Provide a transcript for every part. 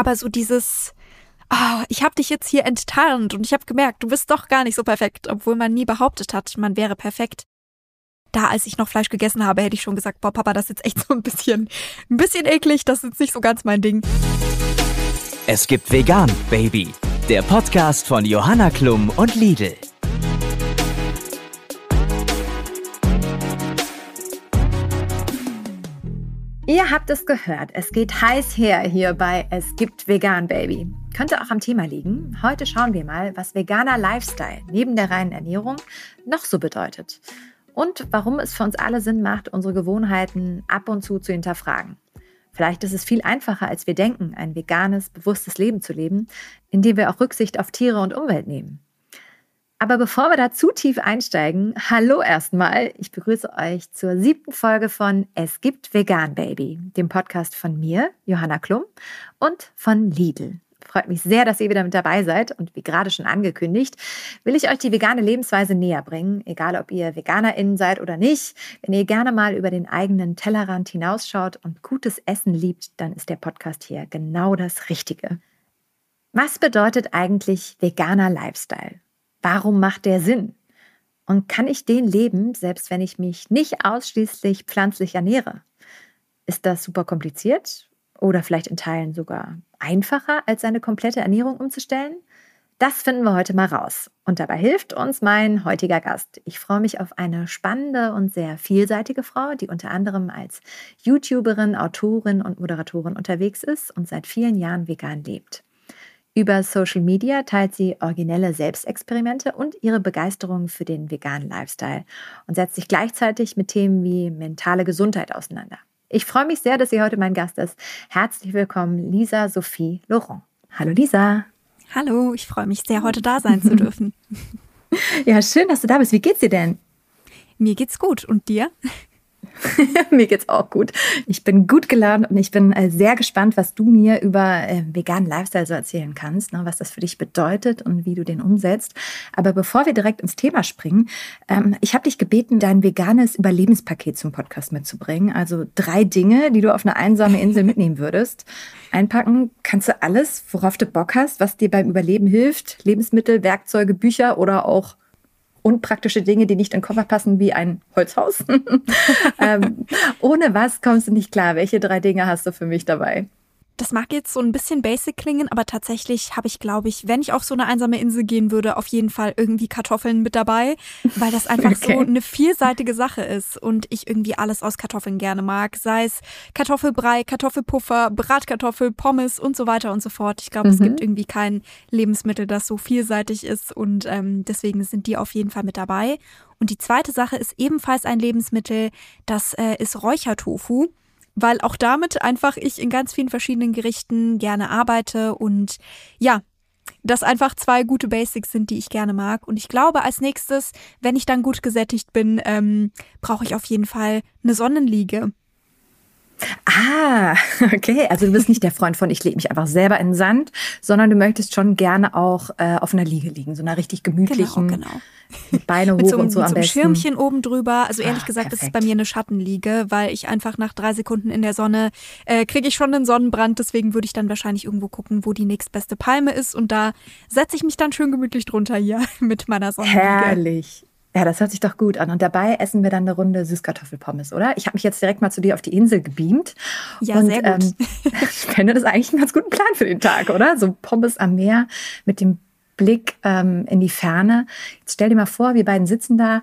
Aber so dieses, oh, ich habe dich jetzt hier enttarnt und ich habe gemerkt, du bist doch gar nicht so perfekt, obwohl man nie behauptet hat, man wäre perfekt. Da, als ich noch Fleisch gegessen habe, hätte ich schon gesagt, boah, Papa, das ist jetzt echt so ein bisschen, ein bisschen eklig, das ist jetzt nicht so ganz mein Ding. Es gibt Vegan, Baby. Der Podcast von Johanna Klum und Lidl. Ihr habt es gehört, es geht heiß her hier bei Es gibt Vegan Baby. Könnte auch am Thema liegen. Heute schauen wir mal, was veganer Lifestyle neben der reinen Ernährung noch so bedeutet. Und warum es für uns alle Sinn macht, unsere Gewohnheiten ab und zu zu hinterfragen. Vielleicht ist es viel einfacher, als wir denken, ein veganes, bewusstes Leben zu leben, indem wir auch Rücksicht auf Tiere und Umwelt nehmen. Aber bevor wir da zu tief einsteigen, hallo erstmal. Ich begrüße euch zur siebten Folge von Es gibt Vegan Baby, dem Podcast von mir, Johanna Klum, und von Lidl. Freut mich sehr, dass ihr wieder mit dabei seid. Und wie gerade schon angekündigt, will ich euch die vegane Lebensweise näher bringen. Egal, ob ihr VeganerInnen seid oder nicht. Wenn ihr gerne mal über den eigenen Tellerrand hinausschaut und gutes Essen liebt, dann ist der Podcast hier genau das Richtige. Was bedeutet eigentlich veganer Lifestyle? Warum macht der Sinn? Und kann ich den leben, selbst wenn ich mich nicht ausschließlich pflanzlich ernähre? Ist das super kompliziert oder vielleicht in Teilen sogar einfacher, als seine komplette Ernährung umzustellen? Das finden wir heute mal raus. Und dabei hilft uns mein heutiger Gast. Ich freue mich auf eine spannende und sehr vielseitige Frau, die unter anderem als YouTuberin, Autorin und Moderatorin unterwegs ist und seit vielen Jahren vegan lebt. Über Social Media teilt sie originelle Selbstexperimente und ihre Begeisterung für den veganen Lifestyle und setzt sich gleichzeitig mit Themen wie mentale Gesundheit auseinander. Ich freue mich sehr, dass sie heute mein Gast ist. Herzlich willkommen, Lisa Sophie Laurent. Hallo Lisa. Hallo, ich freue mich sehr, heute da sein zu dürfen. ja, schön, dass du da bist. Wie geht's dir denn? Mir geht's gut. Und dir? mir geht's auch gut. Ich bin gut gelaunt und ich bin äh, sehr gespannt, was du mir über äh, veganen Lifestyle so erzählen kannst, ne, was das für dich bedeutet und wie du den umsetzt. Aber bevor wir direkt ins Thema springen, ähm, ich habe dich gebeten, dein veganes Überlebenspaket zum Podcast mitzubringen. Also drei Dinge, die du auf eine einsame Insel mitnehmen würdest. Einpacken kannst du alles, worauf du Bock hast, was dir beim Überleben hilft. Lebensmittel, Werkzeuge, Bücher oder auch unpraktische Dinge, die nicht in den Koffer passen, wie ein Holzhaus. ähm, ohne was kommst du nicht klar? Welche drei Dinge hast du für mich dabei? Das mag jetzt so ein bisschen basic klingen, aber tatsächlich habe ich, glaube ich, wenn ich auf so eine einsame Insel gehen würde, auf jeden Fall irgendwie Kartoffeln mit dabei, weil das einfach okay. so eine vielseitige Sache ist und ich irgendwie alles aus Kartoffeln gerne mag. Sei es Kartoffelbrei, Kartoffelpuffer, Bratkartoffel, Pommes und so weiter und so fort. Ich glaube, mhm. es gibt irgendwie kein Lebensmittel, das so vielseitig ist und ähm, deswegen sind die auf jeden Fall mit dabei. Und die zweite Sache ist ebenfalls ein Lebensmittel, das äh, ist Räuchertofu weil auch damit einfach ich in ganz vielen verschiedenen Gerichten gerne arbeite und ja, das einfach zwei gute Basics sind, die ich gerne mag. Und ich glaube, als nächstes, wenn ich dann gut gesättigt bin, ähm, brauche ich auf jeden Fall eine Sonnenliege. Ah, okay. Also du bist nicht der Freund von, ich lege mich einfach selber in den Sand, sondern du möchtest schon gerne auch äh, auf einer Liege liegen, so einer richtig gemütlichen, genau, genau. mit Beine hoch mit so, und so mit am so besten. Schirmchen oben drüber. Also ehrlich Ach, gesagt, perfekt. ist es bei mir eine Schattenliege, weil ich einfach nach drei Sekunden in der Sonne äh, kriege ich schon einen Sonnenbrand. Deswegen würde ich dann wahrscheinlich irgendwo gucken, wo die nächstbeste Palme ist und da setze ich mich dann schön gemütlich drunter hier mit meiner Sonnenliege. Herrlich. Ja, das hört sich doch gut an. Und dabei essen wir dann eine Runde Süßkartoffelpommes, oder? Ich habe mich jetzt direkt mal zu dir auf die Insel gebeamt. Ja, und, sehr gut. Ähm, ich finde das eigentlich einen ganz guten Plan für den Tag, oder? So Pommes am Meer mit dem Blick ähm, in die Ferne. Jetzt stell dir mal vor, wir beiden sitzen da.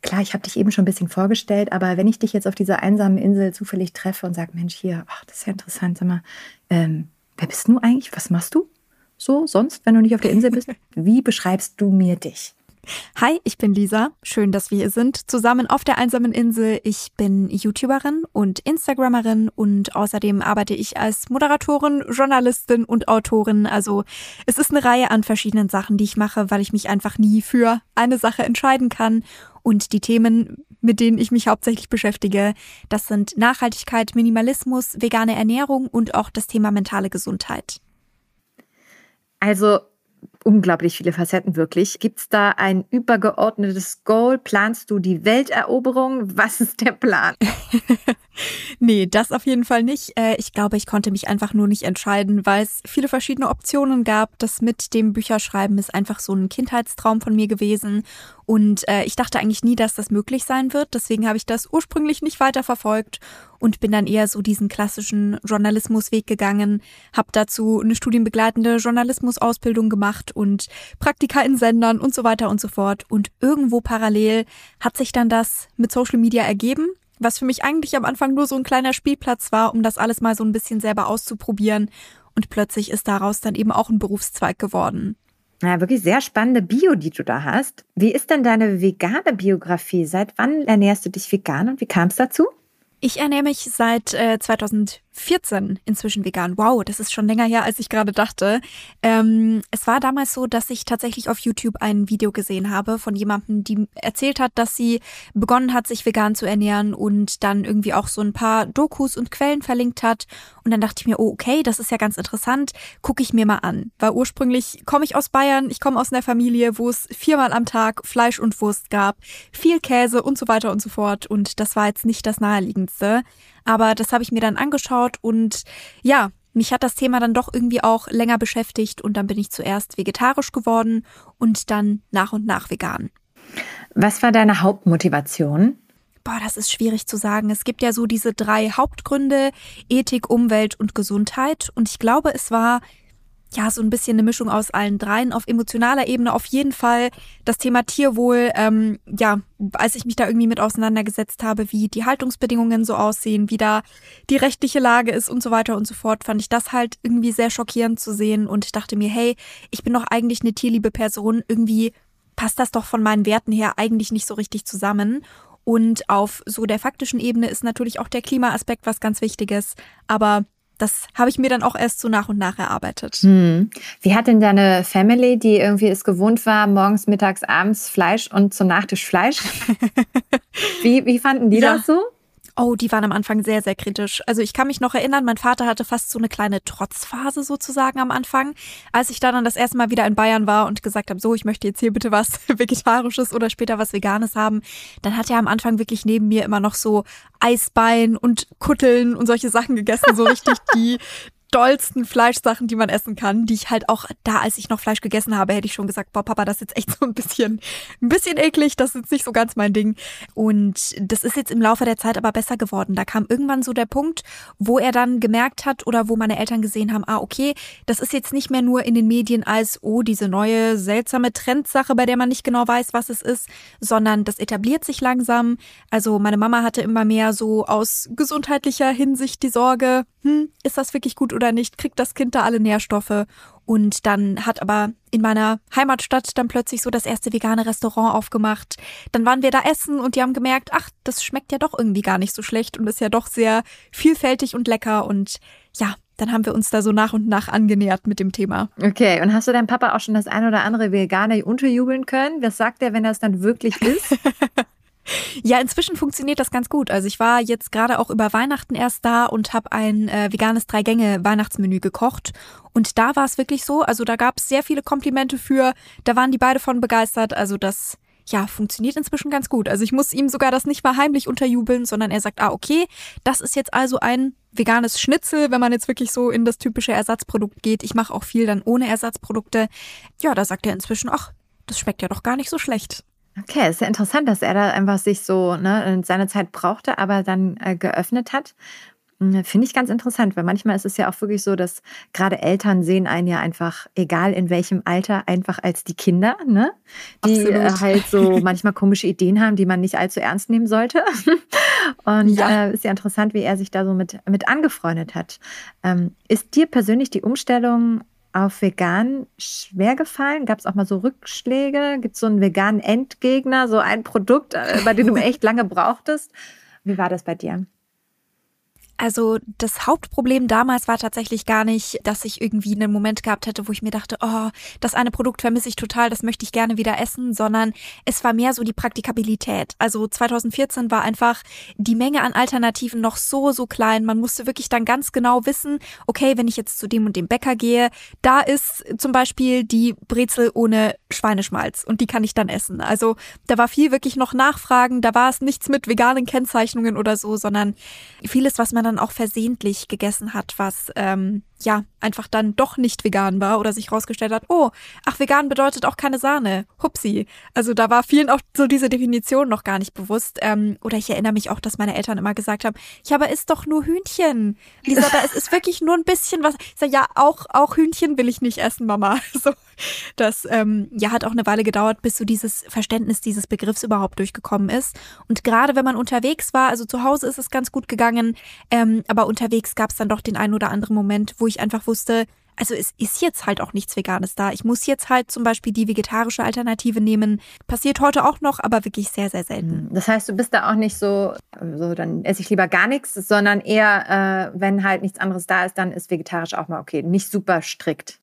Klar, ich habe dich eben schon ein bisschen vorgestellt, aber wenn ich dich jetzt auf dieser einsamen Insel zufällig treffe und sage, Mensch, hier, ach, das ist ja interessant, sag mal, ähm, wer bist du eigentlich? Was machst du so sonst, wenn du nicht auf der Insel bist? Wie beschreibst du mir dich? Hi, ich bin Lisa. Schön, dass wir hier sind, zusammen auf der einsamen Insel. Ich bin YouTuberin und Instagrammerin und außerdem arbeite ich als Moderatorin, Journalistin und Autorin. Also es ist eine Reihe an verschiedenen Sachen, die ich mache, weil ich mich einfach nie für eine Sache entscheiden kann. Und die Themen, mit denen ich mich hauptsächlich beschäftige, das sind Nachhaltigkeit, Minimalismus, vegane Ernährung und auch das Thema mentale Gesundheit. Also unglaublich viele Facetten wirklich. Gibt es da ein übergeordnetes Goal? Planst du die Welteroberung? Was ist der Plan? nee, das auf jeden Fall nicht. Äh, ich glaube, ich konnte mich einfach nur nicht entscheiden, weil es viele verschiedene Optionen gab. Das mit dem Bücherschreiben ist einfach so ein Kindheitstraum von mir gewesen. Und äh, ich dachte eigentlich nie, dass das möglich sein wird. Deswegen habe ich das ursprünglich nicht weiter verfolgt und bin dann eher so diesen klassischen Journalismusweg gegangen, habe dazu eine studienbegleitende Journalismusausbildung gemacht und Praktika in Sendern und so weiter und so fort. Und irgendwo parallel hat sich dann das mit Social Media ergeben was für mich eigentlich am Anfang nur so ein kleiner Spielplatz war, um das alles mal so ein bisschen selber auszuprobieren. Und plötzlich ist daraus dann eben auch ein Berufszweig geworden. Ja, wirklich sehr spannende Bio, die du da hast. Wie ist denn deine vegane Biografie? Seit wann ernährst du dich vegan und wie kam es dazu? Ich ernähre mich seit äh, 2014 inzwischen vegan. Wow, das ist schon länger her, als ich gerade dachte. Ähm, es war damals so, dass ich tatsächlich auf YouTube ein Video gesehen habe von jemandem, die erzählt hat, dass sie begonnen hat, sich vegan zu ernähren und dann irgendwie auch so ein paar Dokus und Quellen verlinkt hat. Und dann dachte ich mir, oh, okay, das ist ja ganz interessant, gucke ich mir mal an. Weil ursprünglich komme ich aus Bayern, ich komme aus einer Familie, wo es viermal am Tag Fleisch und Wurst gab, viel Käse und so weiter und so fort. Und das war jetzt nicht das Naheliegendste. Aber das habe ich mir dann angeschaut und ja, mich hat das Thema dann doch irgendwie auch länger beschäftigt und dann bin ich zuerst vegetarisch geworden und dann nach und nach vegan. Was war deine Hauptmotivation? Boah, das ist schwierig zu sagen. Es gibt ja so diese drei Hauptgründe, Ethik, Umwelt und Gesundheit. Und ich glaube, es war ja so ein bisschen eine Mischung aus allen dreien. Auf emotionaler Ebene auf jeden Fall das Thema Tierwohl. Ähm, ja, als ich mich da irgendwie mit auseinandergesetzt habe, wie die Haltungsbedingungen so aussehen, wie da die rechtliche Lage ist und so weiter und so fort, fand ich das halt irgendwie sehr schockierend zu sehen und dachte mir, hey, ich bin doch eigentlich eine tierliebe Person. Irgendwie passt das doch von meinen Werten her eigentlich nicht so richtig zusammen. Und auf so der faktischen Ebene ist natürlich auch der Klimaaspekt was ganz Wichtiges. Aber das habe ich mir dann auch erst so nach und nach erarbeitet. Hm. Wie hat denn deine Family, die irgendwie es gewohnt war, morgens, mittags, abends Fleisch und zum Nachtisch Fleisch? wie, wie fanden die ja. das so? Oh, die waren am Anfang sehr, sehr kritisch. Also ich kann mich noch erinnern, mein Vater hatte fast so eine kleine Trotzphase sozusagen am Anfang. Als ich dann das erste Mal wieder in Bayern war und gesagt habe, so, ich möchte jetzt hier bitte was Vegetarisches oder später was Veganes haben, dann hat er am Anfang wirklich neben mir immer noch so Eisbein und Kutteln und solche Sachen gegessen, so richtig die, dollsten Fleischsachen, die man essen kann, die ich halt auch da, als ich noch Fleisch gegessen habe, hätte ich schon gesagt, boah, Papa, das ist jetzt echt so ein bisschen, ein bisschen eklig, das ist jetzt nicht so ganz mein Ding. Und das ist jetzt im Laufe der Zeit aber besser geworden. Da kam irgendwann so der Punkt, wo er dann gemerkt hat oder wo meine Eltern gesehen haben, ah, okay, das ist jetzt nicht mehr nur in den Medien als, oh, diese neue seltsame Trendsache, bei der man nicht genau weiß, was es ist, sondern das etabliert sich langsam. Also meine Mama hatte immer mehr so aus gesundheitlicher Hinsicht die Sorge, hm, ist das wirklich gut oder nicht? Kriegt das Kind da alle Nährstoffe? Und dann hat aber in meiner Heimatstadt dann plötzlich so das erste vegane Restaurant aufgemacht. Dann waren wir da essen und die haben gemerkt, ach, das schmeckt ja doch irgendwie gar nicht so schlecht und ist ja doch sehr vielfältig und lecker. Und ja, dann haben wir uns da so nach und nach angenähert mit dem Thema. Okay, und hast du deinem Papa auch schon das ein oder andere Vegane unterjubeln können? Was sagt er, wenn er es dann wirklich ist? Ja, inzwischen funktioniert das ganz gut. Also ich war jetzt gerade auch über Weihnachten erst da und habe ein äh, veganes Drei-Gänge-Weihnachtsmenü gekocht. Und da war es wirklich so, also da gab es sehr viele Komplimente für, da waren die beide von begeistert. Also das ja, funktioniert inzwischen ganz gut. Also ich muss ihm sogar das nicht mal heimlich unterjubeln, sondern er sagt, ah, okay, das ist jetzt also ein veganes Schnitzel, wenn man jetzt wirklich so in das typische Ersatzprodukt geht. Ich mache auch viel dann ohne Ersatzprodukte. Ja, da sagt er inzwischen, ach, das schmeckt ja doch gar nicht so schlecht. Okay, ist ja interessant, dass er da einfach sich so ne, seine Zeit brauchte, aber dann äh, geöffnet hat. Hm, finde ich ganz interessant, weil manchmal ist es ja auch wirklich so, dass gerade Eltern sehen einen ja einfach, egal in welchem Alter, einfach als die Kinder, ne? Die äh, halt so manchmal komische Ideen haben, die man nicht allzu ernst nehmen sollte. Und ja. Äh, ist ja interessant, wie er sich da so mit, mit angefreundet hat. Ähm, ist dir persönlich die Umstellung auf vegan schwer gefallen? Gab es auch mal so Rückschläge? Gibt es so einen veganen Endgegner, so ein Produkt, äh, bei dem du echt lange brauchtest? Wie war das bei dir? Also das Hauptproblem damals war tatsächlich gar nicht, dass ich irgendwie einen Moment gehabt hätte, wo ich mir dachte, oh, das eine Produkt vermisse ich total, das möchte ich gerne wieder essen, sondern es war mehr so die Praktikabilität. Also 2014 war einfach die Menge an Alternativen noch so, so klein. Man musste wirklich dann ganz genau wissen, okay, wenn ich jetzt zu dem und dem Bäcker gehe, da ist zum Beispiel die Brezel ohne Schweineschmalz und die kann ich dann essen. Also da war viel wirklich noch Nachfragen, da war es nichts mit veganen Kennzeichnungen oder so, sondern vieles, was man dann auch versehentlich gegessen hat, was ähm, ja einfach dann doch nicht vegan war oder sich rausgestellt hat, oh, ach, vegan bedeutet auch keine Sahne. Hupsi. Also da war vielen auch so diese Definition noch gar nicht bewusst. Ähm, oder ich erinnere mich auch, dass meine Eltern immer gesagt haben, ja, aber isst doch nur Hühnchen. Lisa, da ist, ist wirklich nur ein bisschen was. Ich sage, ja, auch, auch Hühnchen will ich nicht essen, Mama. So, das ähm, ja hat auch eine Weile gedauert, bis so dieses Verständnis dieses Begriffs überhaupt durchgekommen ist. Und gerade wenn man unterwegs war, also zu Hause ist es ganz gut gegangen, ähm, aber unterwegs gab es dann doch den einen oder anderen Moment, wo ich einfach wusste, also es ist jetzt halt auch nichts Veganes da. Ich muss jetzt halt zum Beispiel die vegetarische Alternative nehmen. Passiert heute auch noch, aber wirklich sehr, sehr selten. Hm, das heißt, du bist da auch nicht so, so dann esse ich lieber gar nichts, sondern eher, äh, wenn halt nichts anderes da ist, dann ist vegetarisch auch mal okay. Nicht super strikt.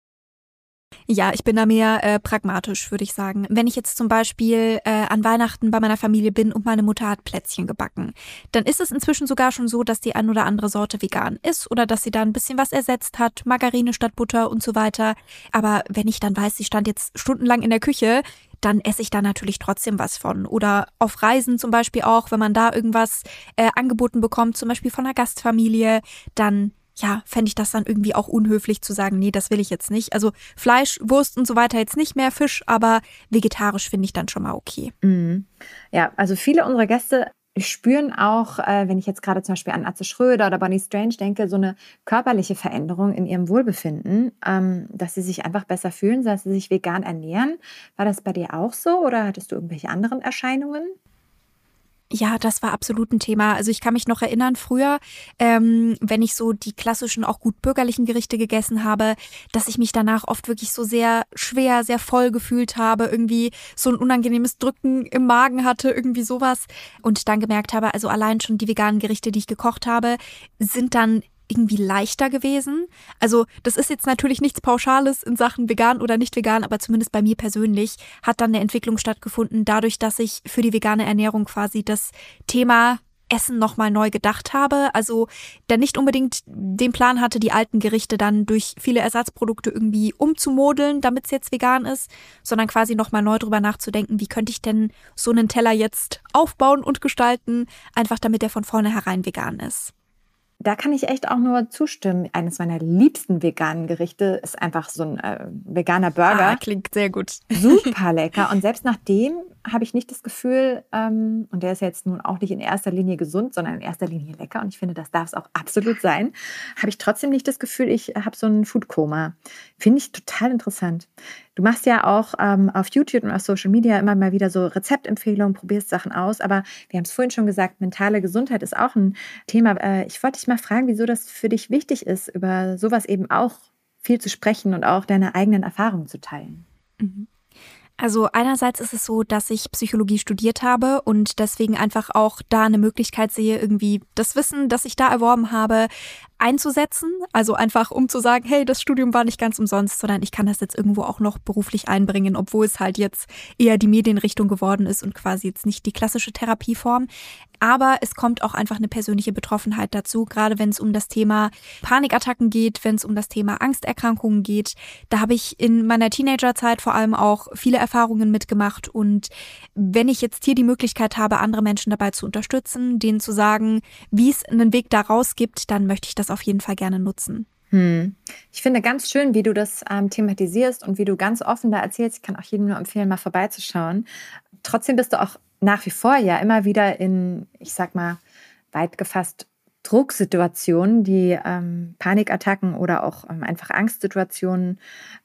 Ja, ich bin da mehr äh, pragmatisch, würde ich sagen. Wenn ich jetzt zum Beispiel äh, an Weihnachten bei meiner Familie bin und meine Mutter hat Plätzchen gebacken, dann ist es inzwischen sogar schon so, dass die ein oder andere Sorte vegan ist oder dass sie da ein bisschen was ersetzt hat, Margarine statt Butter und so weiter. Aber wenn ich dann weiß, sie stand jetzt stundenlang in der Küche, dann esse ich da natürlich trotzdem was von. Oder auf Reisen zum Beispiel auch, wenn man da irgendwas äh, angeboten bekommt, zum Beispiel von einer Gastfamilie, dann ja, fände ich das dann irgendwie auch unhöflich zu sagen, nee, das will ich jetzt nicht. Also Fleisch, Wurst und so weiter jetzt nicht mehr, Fisch, aber vegetarisch finde ich dann schon mal okay. Mhm. Ja, also viele unserer Gäste spüren auch, äh, wenn ich jetzt gerade zum Beispiel an Atze Schröder oder Bonnie Strange denke, so eine körperliche Veränderung in ihrem Wohlbefinden, ähm, dass sie sich einfach besser fühlen, dass sie sich vegan ernähren. War das bei dir auch so oder hattest du irgendwelche anderen Erscheinungen? Ja, das war absolut ein Thema. Also ich kann mich noch erinnern, früher, ähm, wenn ich so die klassischen, auch gut bürgerlichen Gerichte gegessen habe, dass ich mich danach oft wirklich so sehr schwer, sehr voll gefühlt habe, irgendwie so ein unangenehmes Drücken im Magen hatte, irgendwie sowas. Und dann gemerkt habe, also allein schon die veganen Gerichte, die ich gekocht habe, sind dann irgendwie leichter gewesen. Also das ist jetzt natürlich nichts Pauschales in Sachen vegan oder nicht vegan, aber zumindest bei mir persönlich hat dann eine Entwicklung stattgefunden, dadurch, dass ich für die vegane Ernährung quasi das Thema Essen nochmal neu gedacht habe. Also der nicht unbedingt den Plan hatte, die alten Gerichte dann durch viele Ersatzprodukte irgendwie umzumodeln, damit es jetzt vegan ist, sondern quasi nochmal neu drüber nachzudenken, wie könnte ich denn so einen Teller jetzt aufbauen und gestalten, einfach damit er von vornherein vegan ist da kann ich echt auch nur zustimmen. Eines meiner liebsten veganen Gerichte ist einfach so ein äh, veganer Burger. Ah, klingt sehr gut. Super lecker. Und selbst nachdem habe ich nicht das Gefühl, ähm, und der ist jetzt nun auch nicht in erster Linie gesund, sondern in erster Linie lecker. Und ich finde, das darf es auch absolut sein. Habe ich trotzdem nicht das Gefühl, ich habe so ein Foodkoma. Finde ich total interessant. Du machst ja auch ähm, auf YouTube und auf Social Media immer mal wieder so Rezeptempfehlungen, probierst Sachen aus. Aber wir haben es vorhin schon gesagt, mentale Gesundheit ist auch ein Thema. Äh, ich wollte dich mal fragen, wieso das für dich wichtig ist, über sowas eben auch viel zu sprechen und auch deine eigenen Erfahrungen zu teilen. Mhm. Also einerseits ist es so, dass ich Psychologie studiert habe und deswegen einfach auch da eine Möglichkeit sehe, irgendwie das Wissen, das ich da erworben habe, einzusetzen. Also einfach, um zu sagen, hey, das Studium war nicht ganz umsonst, sondern ich kann das jetzt irgendwo auch noch beruflich einbringen, obwohl es halt jetzt eher die Medienrichtung geworden ist und quasi jetzt nicht die klassische Therapieform. Aber es kommt auch einfach eine persönliche Betroffenheit dazu, gerade wenn es um das Thema Panikattacken geht, wenn es um das Thema Angsterkrankungen geht. Da habe ich in meiner Teenagerzeit vor allem auch viele Erfahrungen mitgemacht. Und wenn ich jetzt hier die Möglichkeit habe, andere Menschen dabei zu unterstützen, denen zu sagen, wie es einen Weg daraus gibt, dann möchte ich das auf jeden Fall gerne nutzen. Hm. Ich finde ganz schön, wie du das ähm, thematisierst und wie du ganz offen da erzählst. Ich kann auch jedem nur empfehlen, mal vorbeizuschauen. Trotzdem bist du auch nach wie vor ja immer wieder in, ich sag mal, weit gefasst Drucksituationen, die ähm, Panikattacken oder auch ähm, einfach Angstsituationen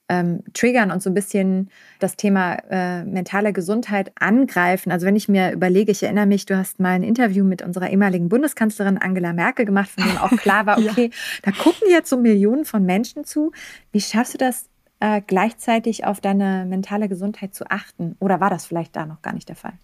ähm, triggern und so ein bisschen das Thema äh, mentale Gesundheit angreifen. Also wenn ich mir überlege, ich erinnere mich, du hast mal ein Interview mit unserer ehemaligen Bundeskanzlerin Angela Merkel gemacht, von dem auch klar war, okay, ja. da gucken jetzt so Millionen von Menschen zu. Wie schaffst du das äh, gleichzeitig auf deine mentale Gesundheit zu achten? Oder war das vielleicht da noch gar nicht der Fall?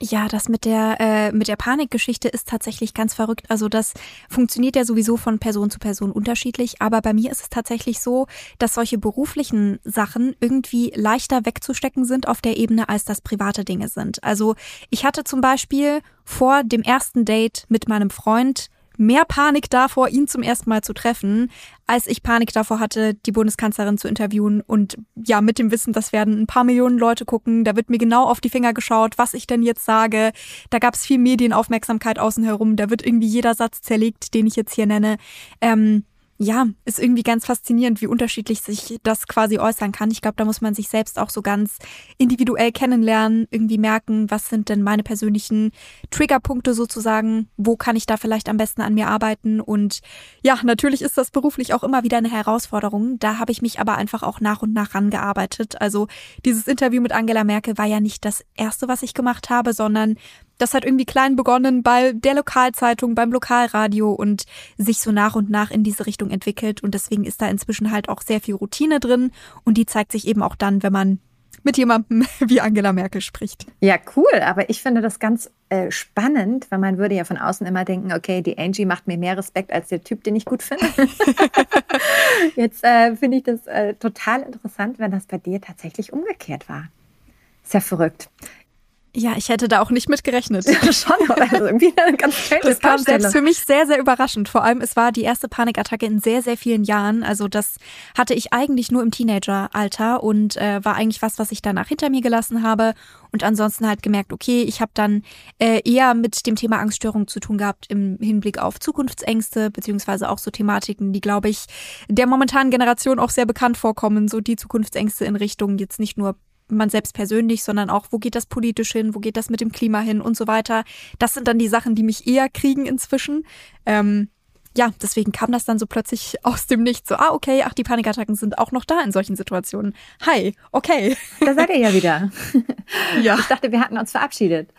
Ja, das mit der äh, mit der Panikgeschichte ist tatsächlich ganz verrückt. Also das funktioniert ja sowieso von Person zu Person unterschiedlich, aber bei mir ist es tatsächlich so, dass solche beruflichen Sachen irgendwie leichter wegzustecken sind auf der Ebene, als das private Dinge sind. Also ich hatte zum Beispiel vor dem ersten Date mit meinem Freund mehr Panik davor, ihn zum ersten Mal zu treffen, als ich Panik davor hatte, die Bundeskanzlerin zu interviewen und ja, mit dem Wissen, das werden ein paar Millionen Leute gucken, da wird mir genau auf die Finger geschaut, was ich denn jetzt sage. Da gab es viel Medienaufmerksamkeit außen herum, da wird irgendwie jeder Satz zerlegt, den ich jetzt hier nenne. Ähm, ja, ist irgendwie ganz faszinierend, wie unterschiedlich sich das quasi äußern kann. Ich glaube, da muss man sich selbst auch so ganz individuell kennenlernen, irgendwie merken, was sind denn meine persönlichen Triggerpunkte sozusagen, wo kann ich da vielleicht am besten an mir arbeiten. Und ja, natürlich ist das beruflich auch immer wieder eine Herausforderung. Da habe ich mich aber einfach auch nach und nach rangearbeitet. Also dieses Interview mit Angela Merkel war ja nicht das erste, was ich gemacht habe, sondern das hat irgendwie klein begonnen bei der Lokalzeitung, beim Lokalradio und sich so nach und nach in diese Richtung entwickelt. Und deswegen ist da inzwischen halt auch sehr viel Routine drin. Und die zeigt sich eben auch dann, wenn man mit jemandem wie Angela Merkel spricht. Ja, cool. Aber ich finde das ganz äh, spannend, weil man würde ja von außen immer denken, okay, die Angie macht mir mehr Respekt als der Typ, den ich gut finde. Jetzt äh, finde ich das äh, total interessant, wenn das bei dir tatsächlich umgekehrt war. Ist ja verrückt. Ja, ich hätte da auch nicht mit gerechnet. Ja, schon, also irgendwie eine ganz Das kam selbst für mich sehr, sehr überraschend. Vor allem, es war die erste Panikattacke in sehr, sehr vielen Jahren. Also das hatte ich eigentlich nur im Teenageralter und äh, war eigentlich was, was ich danach hinter mir gelassen habe. Und ansonsten halt gemerkt, okay, ich habe dann äh, eher mit dem Thema Angststörung zu tun gehabt im Hinblick auf Zukunftsängste, beziehungsweise auch so Thematiken, die, glaube ich, der momentanen Generation auch sehr bekannt vorkommen. So die Zukunftsängste in Richtung jetzt nicht nur man selbst persönlich, sondern auch, wo geht das politisch hin, wo geht das mit dem Klima hin und so weiter. Das sind dann die Sachen, die mich eher kriegen inzwischen. Ähm, ja, deswegen kam das dann so plötzlich aus dem Nichts. So, ah, okay, ach, die Panikattacken sind auch noch da in solchen Situationen. Hi, okay. Da seid ihr ja wieder. ja. Ich dachte, wir hatten uns verabschiedet.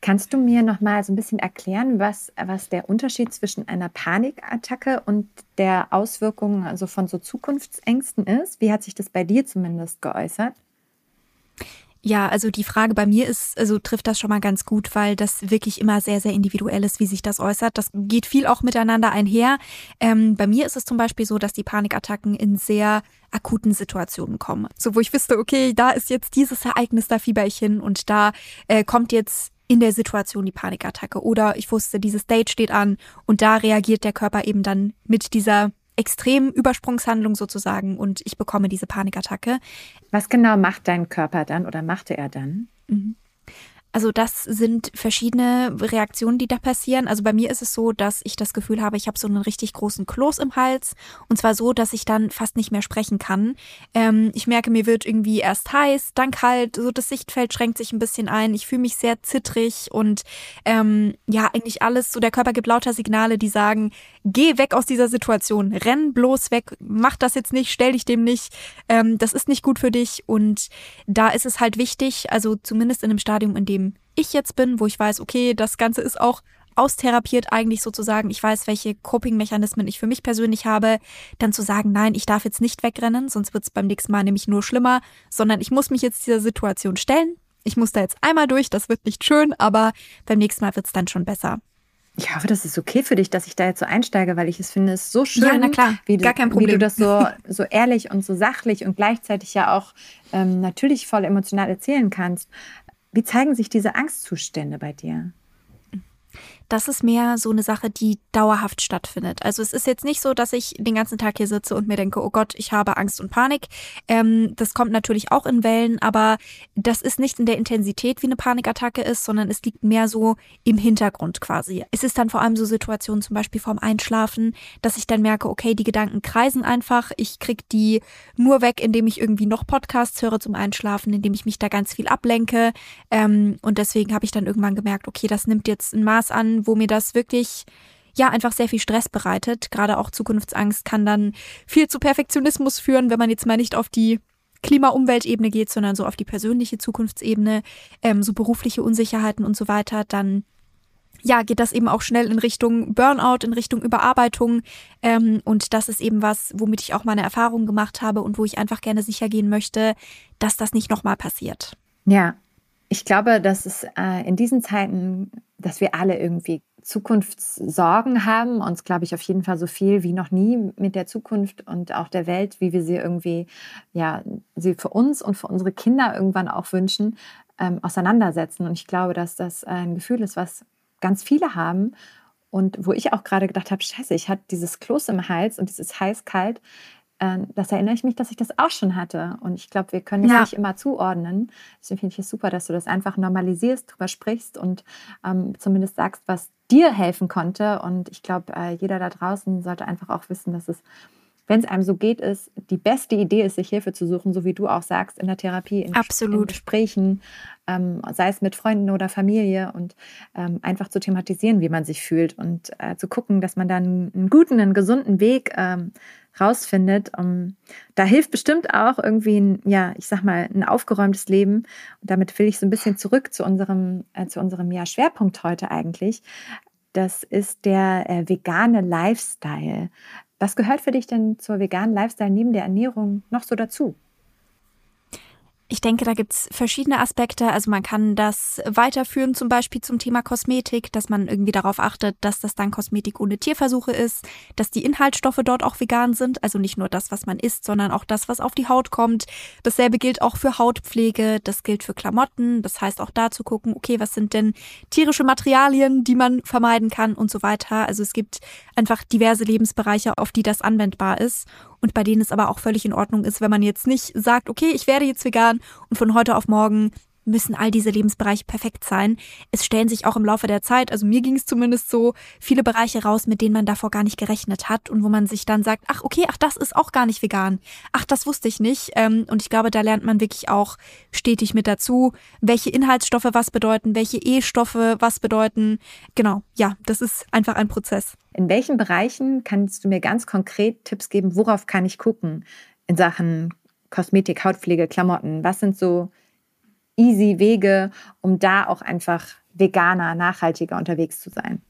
Kannst du mir noch mal so ein bisschen erklären, was, was der Unterschied zwischen einer Panikattacke und der Auswirkung also von so Zukunftsängsten ist? Wie hat sich das bei dir zumindest geäußert? Ja, also die Frage bei mir ist, also trifft das schon mal ganz gut, weil das wirklich immer sehr, sehr individuell ist, wie sich das äußert. Das geht viel auch miteinander einher. Ähm, bei mir ist es zum Beispiel so, dass die Panikattacken in sehr akuten Situationen kommen. So, wo ich wüsste, okay, da ist jetzt dieses Ereignis, da fieber ich hin und da äh, kommt jetzt in der Situation die Panikattacke. Oder ich wusste, dieses Date steht an und da reagiert der Körper eben dann mit dieser extrem Übersprungshandlung sozusagen und ich bekomme diese Panikattacke. Was genau macht dein Körper dann oder machte er dann? Mhm. Also das sind verschiedene Reaktionen, die da passieren. Also bei mir ist es so, dass ich das Gefühl habe, ich habe so einen richtig großen Kloß im Hals. Und zwar so, dass ich dann fast nicht mehr sprechen kann. Ähm, ich merke, mir wird irgendwie erst heiß, dann kalt, so das Sichtfeld schränkt sich ein bisschen ein. Ich fühle mich sehr zittrig und ähm, ja, eigentlich alles. So der Körper gibt lauter Signale, die sagen, geh weg aus dieser Situation, renn bloß weg, mach das jetzt nicht, stell dich dem nicht. Ähm, das ist nicht gut für dich. Und da ist es halt wichtig, also zumindest in einem Stadium, in dem dem ich jetzt bin, wo ich weiß, okay, das Ganze ist auch austherapiert eigentlich sozusagen, ich weiß, welche Coping-Mechanismen ich für mich persönlich habe, dann zu sagen, nein, ich darf jetzt nicht wegrennen, sonst wird es beim nächsten Mal nämlich nur schlimmer, sondern ich muss mich jetzt dieser Situation stellen. Ich muss da jetzt einmal durch, das wird nicht schön, aber beim nächsten Mal wird es dann schon besser. Ich hoffe, das ist okay für dich, dass ich da jetzt so einsteige, weil ich es finde, es so schön, ja, na klar, wie, gar kein Problem. wie du das so, so ehrlich und so sachlich und gleichzeitig ja auch ähm, natürlich voll emotional erzählen kannst. Wie zeigen sich diese Angstzustände bei dir? Das ist mehr so eine Sache, die dauerhaft stattfindet. Also es ist jetzt nicht so, dass ich den ganzen Tag hier sitze und mir denke, oh Gott, ich habe Angst und Panik. Ähm, das kommt natürlich auch in Wellen, aber das ist nicht in der Intensität, wie eine Panikattacke ist, sondern es liegt mehr so im Hintergrund quasi. Es ist dann vor allem so Situationen, zum Beispiel vorm Einschlafen, dass ich dann merke, okay, die Gedanken kreisen einfach. Ich krieg die nur weg, indem ich irgendwie noch Podcasts höre zum Einschlafen, indem ich mich da ganz viel ablenke. Ähm, und deswegen habe ich dann irgendwann gemerkt, okay, das nimmt jetzt ein Maß an, wo mir das wirklich ja einfach sehr viel Stress bereitet. Gerade auch Zukunftsangst kann dann viel zu Perfektionismus führen, wenn man jetzt mal nicht auf die Klima-Umweltebene geht, sondern so auf die persönliche Zukunftsebene, ähm, so berufliche Unsicherheiten und so weiter, dann ja, geht das eben auch schnell in Richtung Burnout, in Richtung Überarbeitung. Ähm, und das ist eben was, womit ich auch meine Erfahrungen gemacht habe und wo ich einfach gerne sicher gehen möchte, dass das nicht nochmal passiert. Ja, Ich glaube, dass es äh, in diesen Zeiten, dass wir alle irgendwie Zukunftssorgen haben, uns, glaube ich, auf jeden Fall so viel wie noch nie mit der Zukunft und auch der Welt, wie wir sie irgendwie, ja, sie für uns und für unsere Kinder irgendwann auch wünschen, ähm, auseinandersetzen. Und ich glaube, dass das ein Gefühl ist, was ganz viele haben und wo ich auch gerade gedacht habe, scheiße, ich hatte dieses Kloß im Hals und dieses heiß-kalt. Äh, das erinnere ich mich, dass ich das auch schon hatte. Und ich glaube, wir können das ja. nicht immer zuordnen. Deswegen finde ich es super, dass du das einfach normalisierst, drüber sprichst und ähm, zumindest sagst, was dir helfen konnte. Und ich glaube, äh, jeder da draußen sollte einfach auch wissen, dass es wenn es einem so geht, ist die beste Idee ist, sich Hilfe zu suchen, so wie du auch sagst, in der Therapie, in, Absolut. in Gesprächen, ähm, sei es mit Freunden oder Familie und ähm, einfach zu thematisieren, wie man sich fühlt und äh, zu gucken, dass man dann einen guten, einen gesunden Weg ähm, rausfindet. Um, da hilft bestimmt auch irgendwie ein, ja, ich sag mal, ein aufgeräumtes Leben. Und damit will ich so ein bisschen zurück zu unserem, äh, zu unserem ja, Schwerpunkt heute eigentlich. Das ist der äh, vegane Lifestyle. Was gehört für dich denn zur veganen Lifestyle neben der Ernährung noch so dazu? Ich denke, da gibt's verschiedene Aspekte. Also man kann das weiterführen, zum Beispiel zum Thema Kosmetik, dass man irgendwie darauf achtet, dass das dann Kosmetik ohne Tierversuche ist, dass die Inhaltsstoffe dort auch vegan sind. Also nicht nur das, was man isst, sondern auch das, was auf die Haut kommt. Dasselbe gilt auch für Hautpflege, das gilt für Klamotten. Das heißt auch da zu gucken, okay, was sind denn tierische Materialien, die man vermeiden kann und so weiter. Also es gibt einfach diverse Lebensbereiche, auf die das anwendbar ist und bei denen es aber auch völlig in Ordnung ist, wenn man jetzt nicht sagt, okay, ich werde jetzt vegan und von heute auf morgen müssen all diese Lebensbereiche perfekt sein. Es stellen sich auch im Laufe der Zeit, also mir ging es zumindest so, viele Bereiche raus, mit denen man davor gar nicht gerechnet hat und wo man sich dann sagt, ach okay, ach das ist auch gar nicht vegan. Ach, das wusste ich nicht. Ähm, und ich glaube, da lernt man wirklich auch stetig mit dazu, welche Inhaltsstoffe was bedeuten, welche E-Stoffe was bedeuten. Genau, ja, das ist einfach ein Prozess. In welchen Bereichen kannst du mir ganz konkret Tipps geben, worauf kann ich gucken in Sachen Kosmetik, Hautpflege, Klamotten? Was sind so easy Wege, um da auch einfach veganer, nachhaltiger unterwegs zu sein?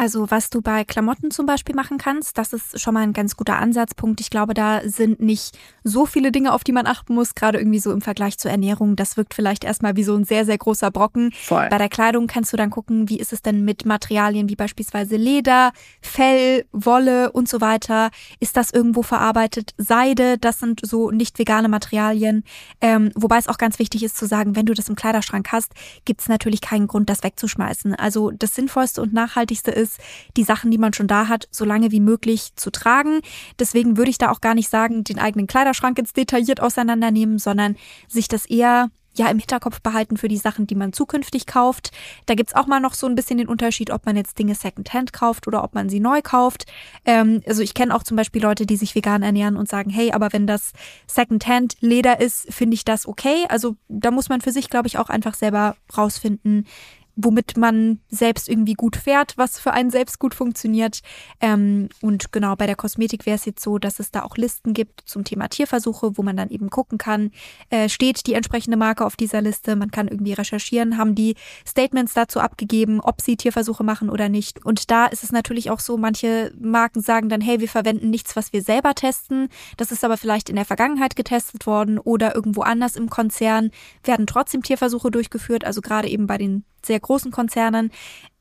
Also was du bei Klamotten zum Beispiel machen kannst, das ist schon mal ein ganz guter Ansatzpunkt. Ich glaube, da sind nicht so viele Dinge, auf die man achten muss, gerade irgendwie so im Vergleich zur Ernährung. Das wirkt vielleicht erstmal wie so ein sehr, sehr großer Brocken. Voll. Bei der Kleidung kannst du dann gucken, wie ist es denn mit Materialien wie beispielsweise Leder, Fell, Wolle und so weiter. Ist das irgendwo verarbeitet? Seide, das sind so nicht vegane Materialien. Ähm, wobei es auch ganz wichtig ist zu sagen, wenn du das im Kleiderschrank hast, gibt es natürlich keinen Grund, das wegzuschmeißen. Also das Sinnvollste und Nachhaltigste ist, die Sachen, die man schon da hat, so lange wie möglich zu tragen. Deswegen würde ich da auch gar nicht sagen, den eigenen Kleiderschrank jetzt detailliert auseinandernehmen, sondern sich das eher ja im Hinterkopf behalten für die Sachen, die man zukünftig kauft. Da gibt's auch mal noch so ein bisschen den Unterschied, ob man jetzt Dinge Secondhand kauft oder ob man sie neu kauft. Ähm, also ich kenne auch zum Beispiel Leute, die sich vegan ernähren und sagen, hey, aber wenn das Secondhand Leder ist, finde ich das okay. Also da muss man für sich, glaube ich, auch einfach selber rausfinden, womit man selbst irgendwie gut fährt, was für einen selbst gut funktioniert. Ähm, und genau, bei der Kosmetik wäre es jetzt so, dass es da auch Listen gibt zum Thema Tierversuche, wo man dann eben gucken kann, äh, steht die entsprechende Marke auf dieser Liste. Man kann irgendwie recherchieren, haben die Statements dazu abgegeben, ob sie Tierversuche machen oder nicht. Und da ist es natürlich auch so, manche Marken sagen dann, hey, wir verwenden nichts, was wir selber testen. Das ist aber vielleicht in der Vergangenheit getestet worden oder irgendwo anders im Konzern werden trotzdem Tierversuche durchgeführt. Also gerade eben bei den sehr großen Konzernen.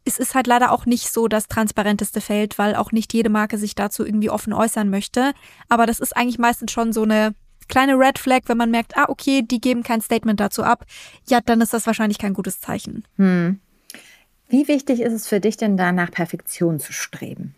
Es ist halt leider auch nicht so das transparenteste Feld, weil auch nicht jede Marke sich dazu irgendwie offen äußern möchte. Aber das ist eigentlich meistens schon so eine kleine Red Flag, wenn man merkt, ah, okay, die geben kein Statement dazu ab. Ja, dann ist das wahrscheinlich kein gutes Zeichen. Hm. Wie wichtig ist es für dich denn da nach Perfektion zu streben?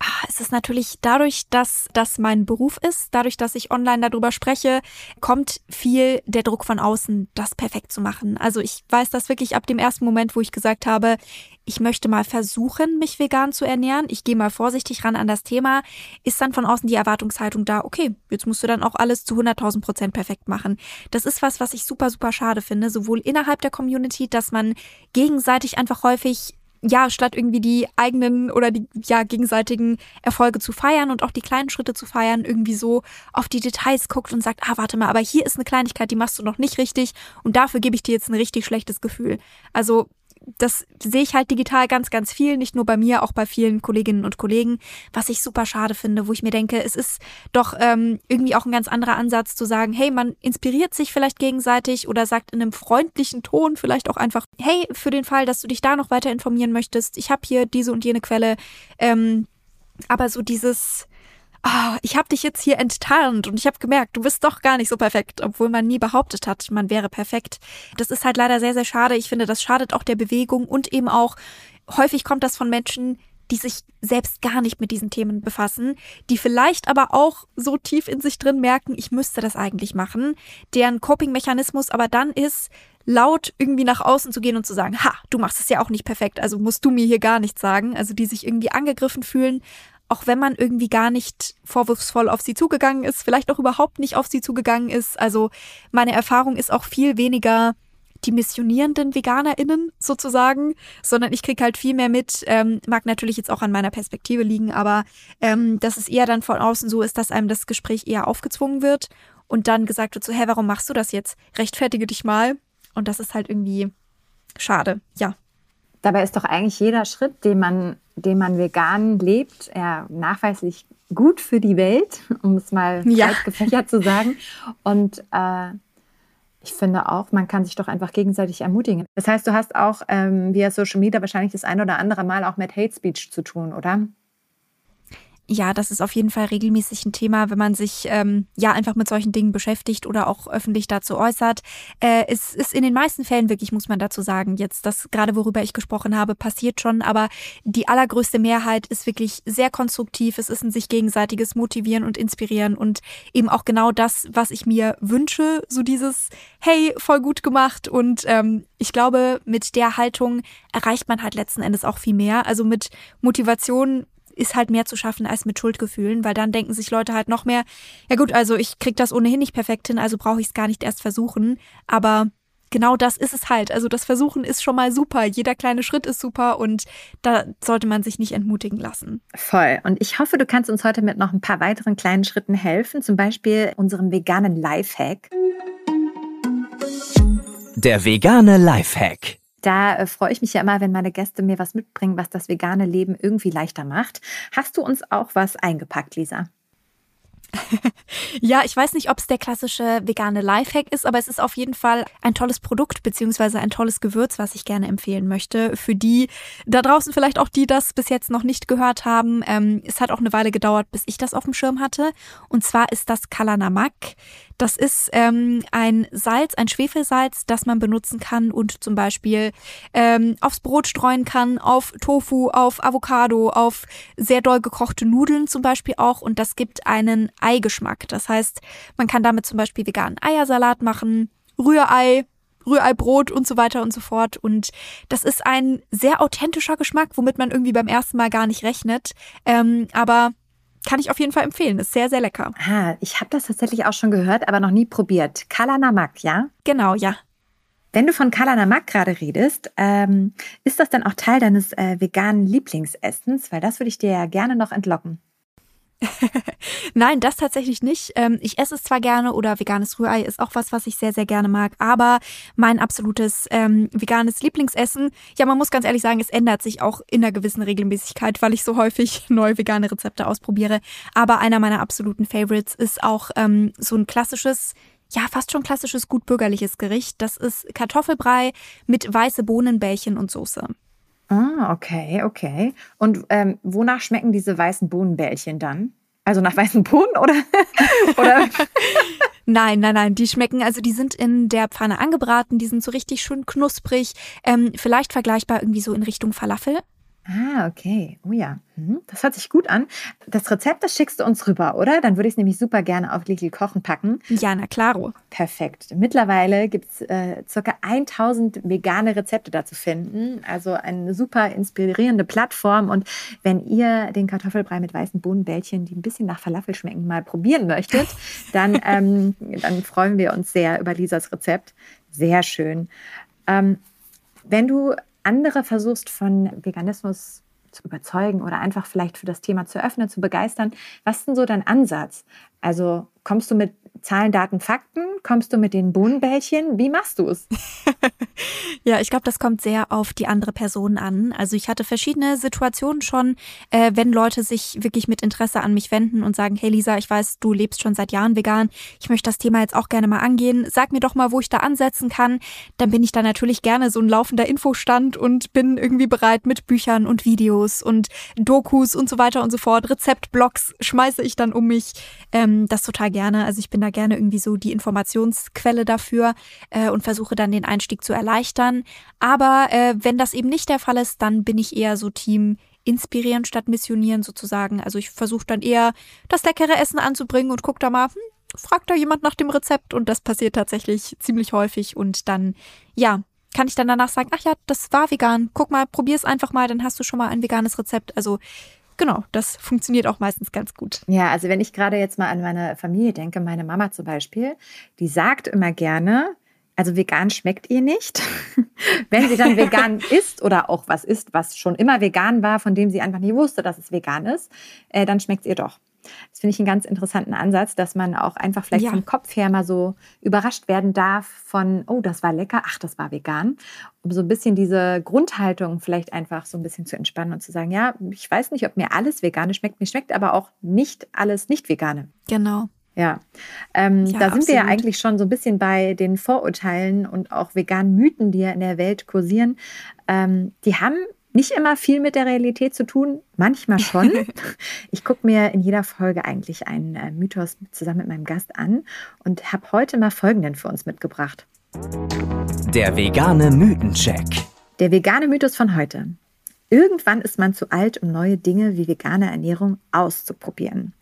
Ah, es ist natürlich dadurch, dass das mein Beruf ist, dadurch, dass ich online darüber spreche, kommt viel der Druck von außen, das perfekt zu machen. Also ich weiß das wirklich ab dem ersten Moment, wo ich gesagt habe, ich möchte mal versuchen, mich vegan zu ernähren. Ich gehe mal vorsichtig ran an das Thema. Ist dann von außen die Erwartungshaltung da, okay, jetzt musst du dann auch alles zu 100.000 Prozent perfekt machen. Das ist was, was ich super, super schade finde, sowohl innerhalb der Community, dass man gegenseitig einfach häufig ja, statt irgendwie die eigenen oder die ja gegenseitigen Erfolge zu feiern und auch die kleinen Schritte zu feiern, irgendwie so auf die Details guckt und sagt, ah, warte mal, aber hier ist eine Kleinigkeit, die machst du noch nicht richtig und dafür gebe ich dir jetzt ein richtig schlechtes Gefühl. Also das sehe ich halt digital ganz, ganz viel, nicht nur bei mir, auch bei vielen Kolleginnen und Kollegen, was ich super schade finde, wo ich mir denke, es ist doch ähm, irgendwie auch ein ganz anderer Ansatz zu sagen, hey, man inspiriert sich vielleicht gegenseitig oder sagt in einem freundlichen Ton vielleicht auch einfach, hey, für den Fall, dass du dich da noch weiter informieren möchtest, ich habe hier diese und jene Quelle. Ähm, aber so dieses, oh, ich habe dich jetzt hier enttarnt und ich habe gemerkt, du bist doch gar nicht so perfekt, obwohl man nie behauptet hat, man wäre perfekt. Das ist halt leider sehr, sehr schade. Ich finde, das schadet auch der Bewegung und eben auch, häufig kommt das von Menschen, die sich selbst gar nicht mit diesen Themen befassen, die vielleicht aber auch so tief in sich drin merken, ich müsste das eigentlich machen, deren Coping-Mechanismus aber dann ist, laut irgendwie nach außen zu gehen und zu sagen, ha, du machst es ja auch nicht perfekt, also musst du mir hier gar nichts sagen. Also die sich irgendwie angegriffen fühlen, auch wenn man irgendwie gar nicht vorwurfsvoll auf sie zugegangen ist, vielleicht auch überhaupt nicht auf sie zugegangen ist. Also meine Erfahrung ist auch viel weniger die missionierenden VeganerInnen sozusagen, sondern ich krieg halt viel mehr mit, ähm, mag natürlich jetzt auch an meiner Perspektive liegen, aber ähm, dass es eher dann von außen so ist, dass einem das Gespräch eher aufgezwungen wird und dann gesagt wird so, hä, warum machst du das jetzt? Rechtfertige dich mal. Und das ist halt irgendwie schade, ja. Dabei ist doch eigentlich jeder Schritt, den man, den man vegan lebt, ja, nachweislich gut für die Welt, um es mal ja. breit gefächert zu sagen. Und äh, ich finde auch, man kann sich doch einfach gegenseitig ermutigen. Das heißt, du hast auch ähm, via Social Media wahrscheinlich das ein oder andere Mal auch mit Hate Speech zu tun, oder? Ja, das ist auf jeden Fall regelmäßig ein Thema, wenn man sich ähm, ja einfach mit solchen Dingen beschäftigt oder auch öffentlich dazu äußert. Äh, es ist in den meisten Fällen wirklich, muss man dazu sagen, jetzt das gerade worüber ich gesprochen habe, passiert schon, aber die allergrößte Mehrheit ist wirklich sehr konstruktiv. Es ist ein sich gegenseitiges Motivieren und Inspirieren und eben auch genau das, was ich mir wünsche, so dieses Hey, voll gut gemacht und ähm, ich glaube, mit der Haltung erreicht man halt letzten Endes auch viel mehr. Also mit Motivation ist halt mehr zu schaffen als mit Schuldgefühlen, weil dann denken sich Leute halt noch mehr, ja gut, also ich krieg das ohnehin nicht perfekt hin, also brauche ich es gar nicht erst versuchen. Aber genau das ist es halt. Also das Versuchen ist schon mal super. Jeder kleine Schritt ist super und da sollte man sich nicht entmutigen lassen. Voll. Und ich hoffe, du kannst uns heute mit noch ein paar weiteren kleinen Schritten helfen, zum Beispiel unserem veganen Lifehack. Der vegane Lifehack. Da äh, freue ich mich ja immer, wenn meine Gäste mir was mitbringen, was das vegane Leben irgendwie leichter macht. Hast du uns auch was eingepackt, Lisa? Ja, ich weiß nicht, ob es der klassische vegane Lifehack ist, aber es ist auf jeden Fall ein tolles Produkt beziehungsweise ein tolles Gewürz, was ich gerne empfehlen möchte. Für die da draußen vielleicht auch die das bis jetzt noch nicht gehört haben. Ähm, es hat auch eine Weile gedauert, bis ich das auf dem Schirm hatte. Und zwar ist das Kalanamak. Das ist ähm, ein Salz, ein Schwefelsalz, das man benutzen kann und zum Beispiel ähm, aufs Brot streuen kann, auf Tofu, auf Avocado, auf sehr doll gekochte Nudeln zum Beispiel auch. Und das gibt einen Eigeschmack. Das heißt, man kann damit zum Beispiel veganen Eiersalat machen, Rührei, Rührei-Brot und so weiter und so fort. Und das ist ein sehr authentischer Geschmack, womit man irgendwie beim ersten Mal gar nicht rechnet. Ähm, aber kann ich auf jeden Fall empfehlen. Ist sehr, sehr lecker. Ah, ich habe das tatsächlich auch schon gehört, aber noch nie probiert. Kalanamak, ja? Genau, ja. Wenn du von Kalanamak gerade redest, ähm, ist das dann auch Teil deines äh, veganen Lieblingsessens? Weil das würde ich dir ja gerne noch entlocken. Nein, das tatsächlich nicht. Ähm, ich esse es zwar gerne oder veganes Rührei ist auch was, was ich sehr, sehr gerne mag, aber mein absolutes ähm, veganes Lieblingsessen, ja, man muss ganz ehrlich sagen, es ändert sich auch in einer gewissen Regelmäßigkeit, weil ich so häufig neue vegane Rezepte ausprobiere. Aber einer meiner absoluten Favorites ist auch ähm, so ein klassisches ja, fast schon klassisches gut bürgerliches Gericht. Das ist Kartoffelbrei mit weiße Bohnenbällchen und Soße. Ah, okay, okay. Und ähm, wonach schmecken diese weißen Bohnenbällchen dann? Also nach weißen Bohnen oder? oder? Nein, nein, nein. Die schmecken, also die sind in der Pfanne angebraten, die sind so richtig schön knusprig. Ähm, vielleicht vergleichbar irgendwie so in Richtung Falafel. Ah, okay. Oh ja, hm, das hört sich gut an. Das Rezept, das schickst du uns rüber, oder? Dann würde ich es nämlich super gerne auf Lidl Kochen packen. Ja, na klaro. Perfekt. Mittlerweile gibt es äh, ca. 1000 vegane Rezepte da zu finden. Also eine super inspirierende Plattform. Und wenn ihr den Kartoffelbrei mit weißen Bohnenbällchen, die ein bisschen nach Falafel schmecken, mal probieren möchtet, dann, ähm, dann freuen wir uns sehr über Lisas Rezept. Sehr schön. Ähm, wenn du andere versuchst von Veganismus zu überzeugen oder einfach vielleicht für das Thema zu öffnen, zu begeistern, was ist denn so dein Ansatz? Also kommst du mit Zahlen, Daten, Fakten? Kommst du mit den Bohnenbällchen? Wie machst du es? Ja, ich glaube, das kommt sehr auf die andere Person an. Also ich hatte verschiedene Situationen schon, äh, wenn Leute sich wirklich mit Interesse an mich wenden und sagen, hey Lisa, ich weiß, du lebst schon seit Jahren vegan, ich möchte das Thema jetzt auch gerne mal angehen, sag mir doch mal, wo ich da ansetzen kann. Dann bin ich da natürlich gerne so ein laufender Infostand und bin irgendwie bereit mit Büchern und Videos und Dokus und so weiter und so fort. Rezeptblogs schmeiße ich dann um mich. Ähm, das total gerne. Also ich bin da gerne irgendwie so die Informationsquelle dafür äh, und versuche dann den Einstieg zu erleichtern. Aber äh, wenn das eben nicht der Fall ist, dann bin ich eher so Team inspirieren statt missionieren sozusagen. Also ich versuche dann eher das leckere Essen anzubringen und guck da mal, hm, fragt da jemand nach dem Rezept und das passiert tatsächlich ziemlich häufig und dann, ja, kann ich dann danach sagen, ach ja, das war vegan. Guck mal, probier es einfach mal, dann hast du schon mal ein veganes Rezept. Also genau, das funktioniert auch meistens ganz gut. Ja, also wenn ich gerade jetzt mal an meine Familie denke, meine Mama zum Beispiel, die sagt immer gerne, also vegan schmeckt ihr nicht. Wenn sie dann vegan isst oder auch was isst, was schon immer vegan war, von dem sie einfach nicht wusste, dass es vegan ist, äh, dann schmeckt es ihr doch. Das finde ich einen ganz interessanten Ansatz, dass man auch einfach vielleicht ja. vom Kopf her mal so überrascht werden darf von, oh, das war lecker, ach, das war vegan. Um so ein bisschen diese Grundhaltung vielleicht einfach so ein bisschen zu entspannen und zu sagen, ja, ich weiß nicht, ob mir alles Vegane schmeckt, mir schmeckt aber auch nicht alles nicht Vegane. Genau. Ja, ähm, ja, da sind absolut. wir ja eigentlich schon so ein bisschen bei den Vorurteilen und auch veganen Mythen, die ja in der Welt kursieren. Ähm, die haben nicht immer viel mit der Realität zu tun, manchmal schon. ich gucke mir in jeder Folge eigentlich einen äh, Mythos zusammen mit meinem Gast an und habe heute mal folgenden für uns mitgebracht. Der vegane Mythencheck. Der vegane Mythos von heute. Irgendwann ist man zu alt, um neue Dinge wie vegane Ernährung auszuprobieren.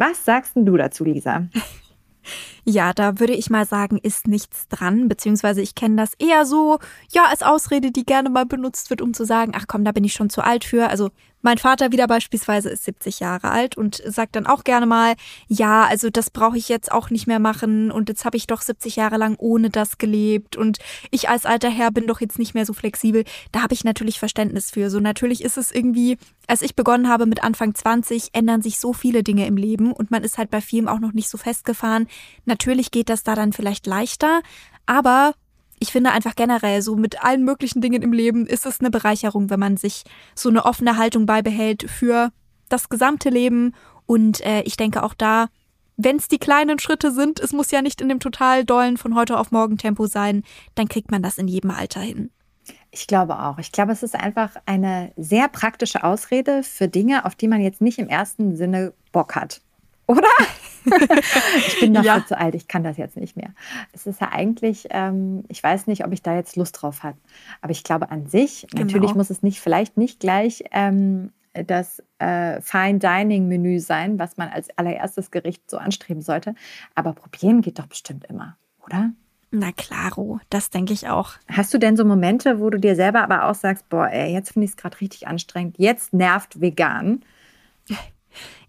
Was sagst du dazu, Lisa? Ja, da würde ich mal sagen, ist nichts dran, beziehungsweise ich kenne das eher so, ja, als Ausrede, die gerne mal benutzt wird, um zu sagen, ach komm, da bin ich schon zu alt für. Also mein Vater wieder beispielsweise ist 70 Jahre alt und sagt dann auch gerne mal, ja, also das brauche ich jetzt auch nicht mehr machen und jetzt habe ich doch 70 Jahre lang ohne das gelebt und ich als alter Herr bin doch jetzt nicht mehr so flexibel. Da habe ich natürlich Verständnis für. So natürlich ist es irgendwie, als ich begonnen habe mit Anfang 20, ändern sich so viele Dinge im Leben und man ist halt bei vielem auch noch nicht so festgefahren. Natürlich geht das da dann vielleicht leichter, aber ich finde einfach generell, so mit allen möglichen Dingen im Leben ist es eine Bereicherung, wenn man sich so eine offene Haltung beibehält für das gesamte Leben. Und äh, ich denke auch da, wenn es die kleinen Schritte sind, es muss ja nicht in dem total dollen von heute auf morgen Tempo sein, dann kriegt man das in jedem Alter hin. Ich glaube auch. Ich glaube, es ist einfach eine sehr praktische Ausrede für Dinge, auf die man jetzt nicht im ersten Sinne Bock hat oder? ich bin dafür ja. zu alt, ich kann das jetzt nicht mehr. Es ist ja eigentlich, ähm, ich weiß nicht, ob ich da jetzt Lust drauf habe. Aber ich glaube an sich, genau. natürlich muss es nicht, vielleicht nicht gleich ähm, das äh, Fine Dining Menü sein, was man als allererstes Gericht so anstreben sollte. Aber probieren geht doch bestimmt immer, oder? Na klaro, das denke ich auch. Hast du denn so Momente, wo du dir selber aber auch sagst, boah, ey, jetzt finde ich es gerade richtig anstrengend, jetzt nervt vegan?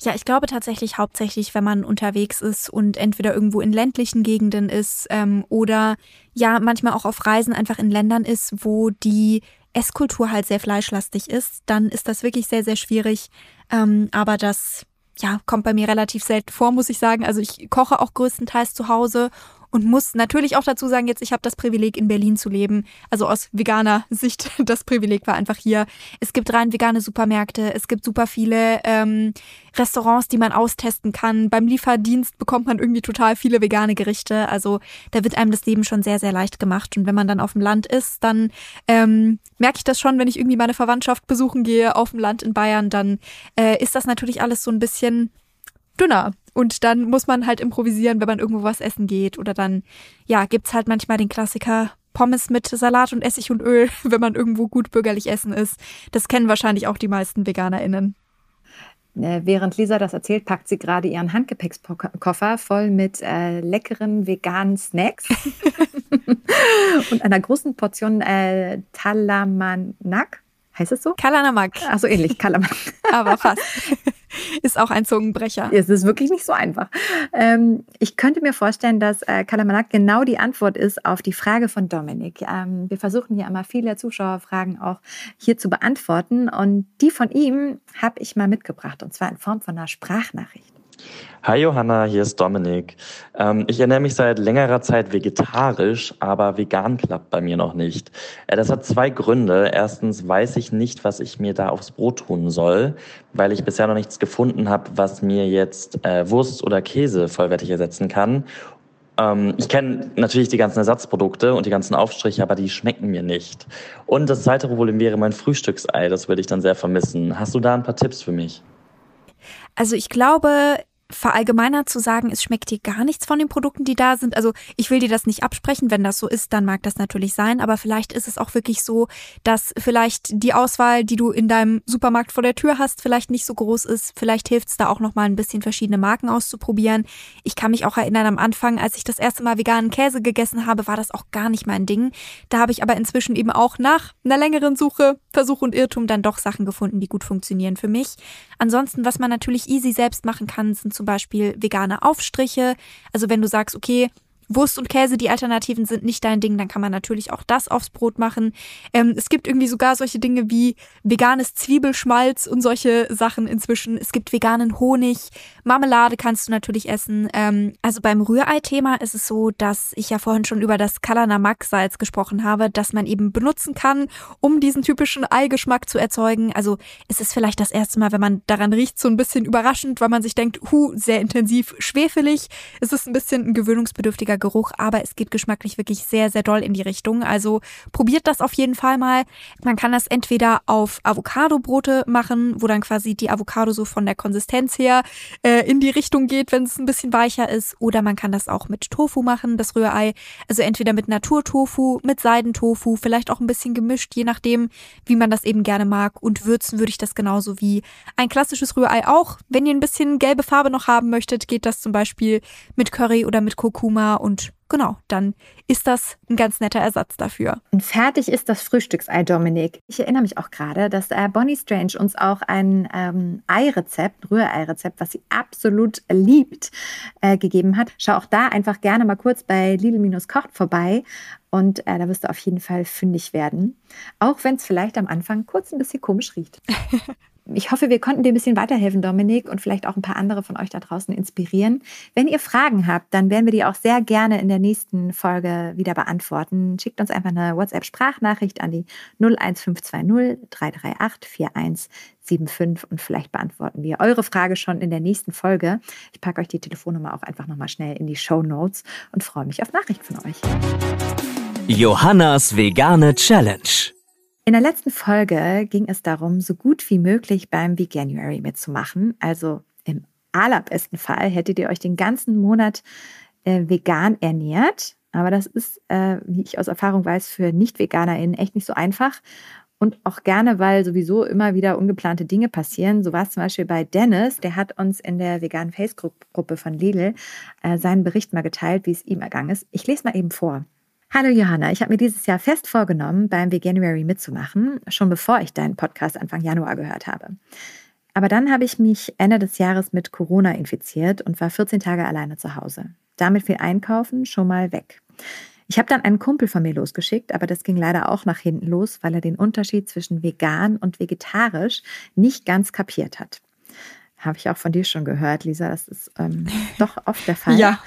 Ja, ich glaube tatsächlich hauptsächlich, wenn man unterwegs ist und entweder irgendwo in ländlichen Gegenden ist ähm, oder ja manchmal auch auf Reisen einfach in Ländern ist, wo die Esskultur halt sehr fleischlastig ist, dann ist das wirklich sehr, sehr schwierig. Ähm, aber das ja, kommt bei mir relativ selten vor, muss ich sagen. Also ich koche auch größtenteils zu Hause und muss natürlich auch dazu sagen, jetzt ich habe das Privileg in Berlin zu leben. Also aus veganer Sicht, das Privileg war einfach hier. Es gibt rein vegane Supermärkte, es gibt super viele ähm, Restaurants, die man austesten kann. Beim Lieferdienst bekommt man irgendwie total viele vegane Gerichte. Also da wird einem das Leben schon sehr, sehr leicht gemacht. Und wenn man dann auf dem Land ist, dann ähm, merke ich das schon, wenn ich irgendwie meine Verwandtschaft besuchen gehe auf dem Land in Bayern, dann äh, ist das natürlich alles so ein bisschen dünner. Und dann muss man halt improvisieren, wenn man irgendwo was essen geht. Oder dann, ja, gibt's halt manchmal den Klassiker Pommes mit Salat und Essig und Öl, wenn man irgendwo gut bürgerlich essen ist. Das kennen wahrscheinlich auch die meisten VeganerInnen. Äh, während Lisa das erzählt, packt sie gerade ihren Handgepäckskoffer voll mit äh, leckeren veganen Snacks und einer großen Portion äh, Talamanak. Heißt es so? Kalanamak. Ach so ähnlich, Kalamanak. Aber fast. Ist auch ein Zungenbrecher. Es ist wirklich nicht so einfach. Ähm, ich könnte mir vorstellen, dass äh, Kalamanak genau die Antwort ist auf die Frage von Dominik. Ähm, wir versuchen hier einmal viele Zuschauerfragen auch hier zu beantworten. Und die von ihm habe ich mal mitgebracht, und zwar in Form von einer Sprachnachricht. Hi Johanna, hier ist Dominik. Ähm, ich ernähre mich seit längerer Zeit vegetarisch, aber vegan klappt bei mir noch nicht. Äh, das hat zwei Gründe. Erstens weiß ich nicht, was ich mir da aufs Brot tun soll, weil ich bisher noch nichts gefunden habe, was mir jetzt äh, Wurst oder Käse vollwertig ersetzen kann. Ähm, ich kenne natürlich die ganzen Ersatzprodukte und die ganzen Aufstriche, aber die schmecken mir nicht. Und das zweite Problem wäre mein Frühstücksei. Das würde ich dann sehr vermissen. Hast du da ein paar Tipps für mich? Also ich glaube, verallgemeinert zu sagen, es schmeckt dir gar nichts von den Produkten, die da sind. Also ich will dir das nicht absprechen, wenn das so ist, dann mag das natürlich sein, aber vielleicht ist es auch wirklich so, dass vielleicht die Auswahl, die du in deinem Supermarkt vor der Tür hast, vielleicht nicht so groß ist. Vielleicht hilft es da auch noch mal ein bisschen verschiedene Marken auszuprobieren. Ich kann mich auch erinnern am Anfang, als ich das erste Mal veganen Käse gegessen habe, war das auch gar nicht mein Ding. Da habe ich aber inzwischen eben auch nach einer längeren Suche, Versuch und Irrtum dann doch Sachen gefunden, die gut funktionieren für mich. Ansonsten, was man natürlich easy selbst machen kann, sind zum Beispiel vegane Aufstriche. Also wenn du sagst, okay, Wurst und Käse, die Alternativen sind nicht dein Ding, dann kann man natürlich auch das aufs Brot machen. Ähm, es gibt irgendwie sogar solche Dinge wie veganes Zwiebelschmalz und solche Sachen inzwischen. Es gibt veganen Honig, Marmelade kannst du natürlich essen. Ähm, also beim Rührei-Thema ist es so, dass ich ja vorhin schon über das Kalanamak-Salz gesprochen habe, das man eben benutzen kann, um diesen typischen Eigeschmack zu erzeugen. Also es ist vielleicht das erste Mal, wenn man daran riecht, so ein bisschen überraschend, weil man sich denkt, hu, sehr intensiv schwefelig. Es ist ein bisschen ein gewöhnungsbedürftiger Geruch, aber es geht geschmacklich wirklich sehr, sehr doll in die Richtung. Also probiert das auf jeden Fall mal. Man kann das entweder auf Avocado-Brote machen, wo dann quasi die Avocado so von der Konsistenz her äh, in die Richtung geht, wenn es ein bisschen weicher ist. Oder man kann das auch mit Tofu machen, das Rührei. Also entweder mit Naturtofu, mit Seidentofu, vielleicht auch ein bisschen gemischt, je nachdem, wie man das eben gerne mag. Und würzen würde ich das genauso wie ein klassisches Rührei auch. Wenn ihr ein bisschen gelbe Farbe noch haben möchtet, geht das zum Beispiel mit Curry oder mit Kurkuma und und genau, dann ist das ein ganz netter Ersatz dafür. Und fertig ist das Frühstücksei, Dominik. Ich erinnere mich auch gerade, dass äh, Bonnie Strange uns auch ein ähm, Ei-Rezept, ein Rührei-Rezept, was sie absolut liebt, äh, gegeben hat. Schau auch da einfach gerne mal kurz bei Lidl-Kocht vorbei und äh, da wirst du auf jeden Fall fündig werden. Auch wenn es vielleicht am Anfang kurz ein bisschen komisch riecht. ich hoffe, wir konnten dir ein bisschen weiterhelfen, Dominik, und vielleicht auch ein paar andere von euch da draußen inspirieren. Wenn ihr Fragen habt, dann werden wir die auch sehr gerne in der nächsten Folge wieder beantworten. Schickt uns einfach eine WhatsApp-Sprachnachricht an die 01520 338 4175 und vielleicht beantworten wir eure Frage schon in der nächsten Folge. Ich packe euch die Telefonnummer auch einfach nochmal schnell in die Show Notes und freue mich auf Nachrichten von euch. Johannas vegane Challenge. In der letzten Folge ging es darum, so gut wie möglich beim Veganuary mitzumachen. Also im allerbesten Fall hättet ihr euch den ganzen Monat äh, vegan ernährt. Aber das ist, äh, wie ich aus Erfahrung weiß, für Nicht-VeganerInnen echt nicht so einfach. Und auch gerne, weil sowieso immer wieder ungeplante Dinge passieren. So war es zum Beispiel bei Dennis, der hat uns in der veganen Facebook-Gruppe von Lidl äh, seinen Bericht mal geteilt, wie es ihm ergangen ist. Ich lese mal eben vor. Hallo Johanna, ich habe mir dieses Jahr fest vorgenommen, beim Veganuary mitzumachen, schon bevor ich deinen Podcast Anfang Januar gehört habe. Aber dann habe ich mich Ende des Jahres mit Corona infiziert und war 14 Tage alleine zu Hause. Damit viel Einkaufen schon mal weg. Ich habe dann einen Kumpel von mir losgeschickt, aber das ging leider auch nach hinten los, weil er den Unterschied zwischen vegan und vegetarisch nicht ganz kapiert hat. Habe ich auch von dir schon gehört, Lisa. Das ist ähm, doch oft der Fall. ja.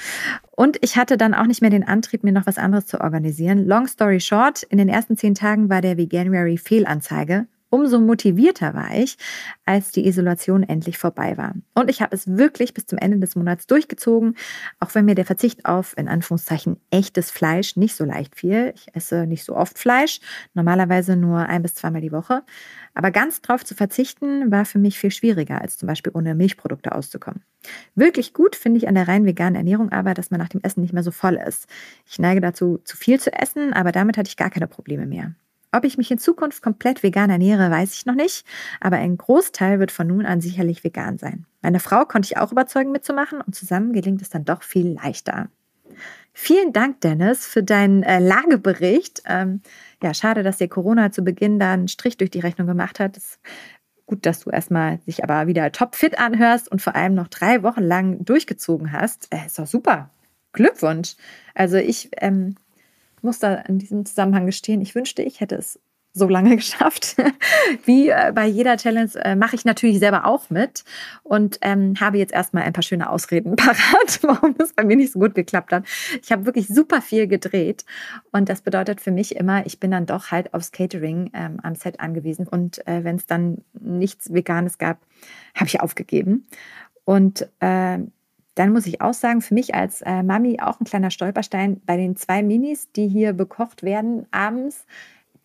Und ich hatte dann auch nicht mehr den Antrieb, mir noch was anderes zu organisieren. Long story short, in den ersten zehn Tagen war der Veganuary Fehlanzeige umso motivierter war ich, als die Isolation endlich vorbei war. Und ich habe es wirklich bis zum Ende des Monats durchgezogen, auch wenn mir der Verzicht auf, in Anführungszeichen, echtes Fleisch nicht so leicht fiel. Ich esse nicht so oft Fleisch, normalerweise nur ein bis zweimal die Woche. Aber ganz drauf zu verzichten, war für mich viel schwieriger, als zum Beispiel ohne Milchprodukte auszukommen. Wirklich gut finde ich an der rein veganen Ernährung aber, dass man nach dem Essen nicht mehr so voll ist. Ich neige dazu, zu viel zu essen, aber damit hatte ich gar keine Probleme mehr. Ob ich mich in Zukunft komplett vegan ernähre, weiß ich noch nicht, aber ein Großteil wird von nun an sicherlich vegan sein. Meine Frau konnte ich auch überzeugen mitzumachen und zusammen gelingt es dann doch viel leichter. Vielen Dank, Dennis, für deinen äh, Lagebericht. Ähm, ja, schade, dass dir Corona zu Beginn da einen Strich durch die Rechnung gemacht hat. Es gut, dass du erstmal dich aber wieder topfit anhörst und vor allem noch drei Wochen lang durchgezogen hast. Äh, ist doch super. Glückwunsch. Also ich ähm, muss da in diesem Zusammenhang gestehen, ich wünschte, ich hätte es so lange geschafft. Wie äh, bei jeder Challenge äh, mache ich natürlich selber auch mit und ähm, habe jetzt erstmal ein paar schöne Ausreden parat, warum das bei mir nicht so gut geklappt hat. Ich habe wirklich super viel gedreht und das bedeutet für mich immer, ich bin dann doch halt aufs Catering ähm, am Set angewiesen und äh, wenn es dann nichts Veganes gab, habe ich aufgegeben. Und äh, dann muss ich auch sagen, für mich als äh, Mami auch ein kleiner Stolperstein bei den zwei Minis, die hier bekocht werden abends,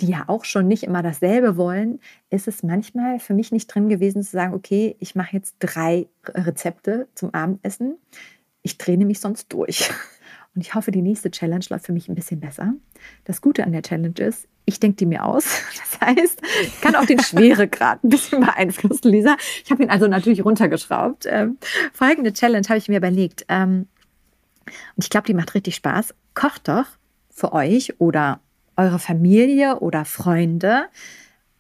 die ja auch schon nicht immer dasselbe wollen, ist es manchmal für mich nicht drin gewesen zu sagen, okay, ich mache jetzt drei Rezepte zum Abendessen. Ich drehe mich sonst durch. Und ich hoffe, die nächste Challenge läuft für mich ein bisschen besser. Das Gute an der Challenge ist, ich denke die mir aus. Das heißt, ich kann auch den Schweregrad ein bisschen beeinflussen, Lisa. Ich habe ihn also natürlich runtergeschraubt. Ähm, folgende Challenge habe ich mir überlegt. Ähm, und ich glaube, die macht richtig Spaß. Kocht doch für euch oder eure Familie oder Freunde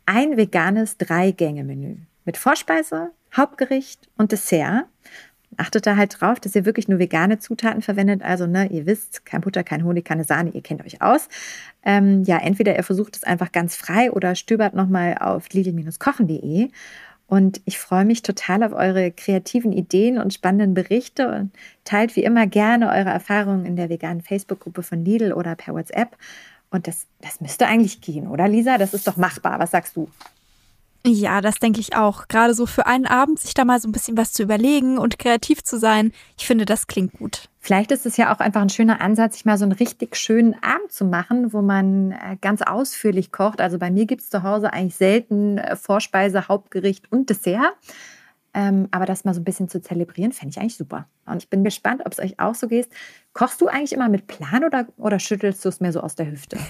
ein veganes Drei-Gänge-Menü mit Vorspeise, Hauptgericht und Dessert. Achtet da halt drauf, dass ihr wirklich nur vegane Zutaten verwendet. Also, ne, ihr wisst, kein Butter, kein Honig, keine Sahne, ihr kennt euch aus. Ähm, ja, entweder ihr versucht es einfach ganz frei oder stöbert nochmal auf lidl-kochen.de. Und ich freue mich total auf eure kreativen Ideen und spannenden Berichte und teilt wie immer gerne eure Erfahrungen in der veganen Facebook-Gruppe von Lidl oder per WhatsApp. Und das, das müsste eigentlich gehen, oder Lisa? Das ist doch machbar. Was sagst du? Ja, das denke ich auch. Gerade so für einen Abend sich da mal so ein bisschen was zu überlegen und kreativ zu sein. Ich finde, das klingt gut. Vielleicht ist es ja auch einfach ein schöner Ansatz, sich mal so einen richtig schönen Abend zu machen, wo man äh, ganz ausführlich kocht. Also bei mir gibt es zu Hause eigentlich selten äh, Vorspeise, Hauptgericht und Dessert. Ähm, aber das mal so ein bisschen zu zelebrieren, fände ich eigentlich super. Und ich bin gespannt, ob es euch auch so geht. Kochst du eigentlich immer mit Plan oder, oder schüttelst du es mir so aus der Hüfte?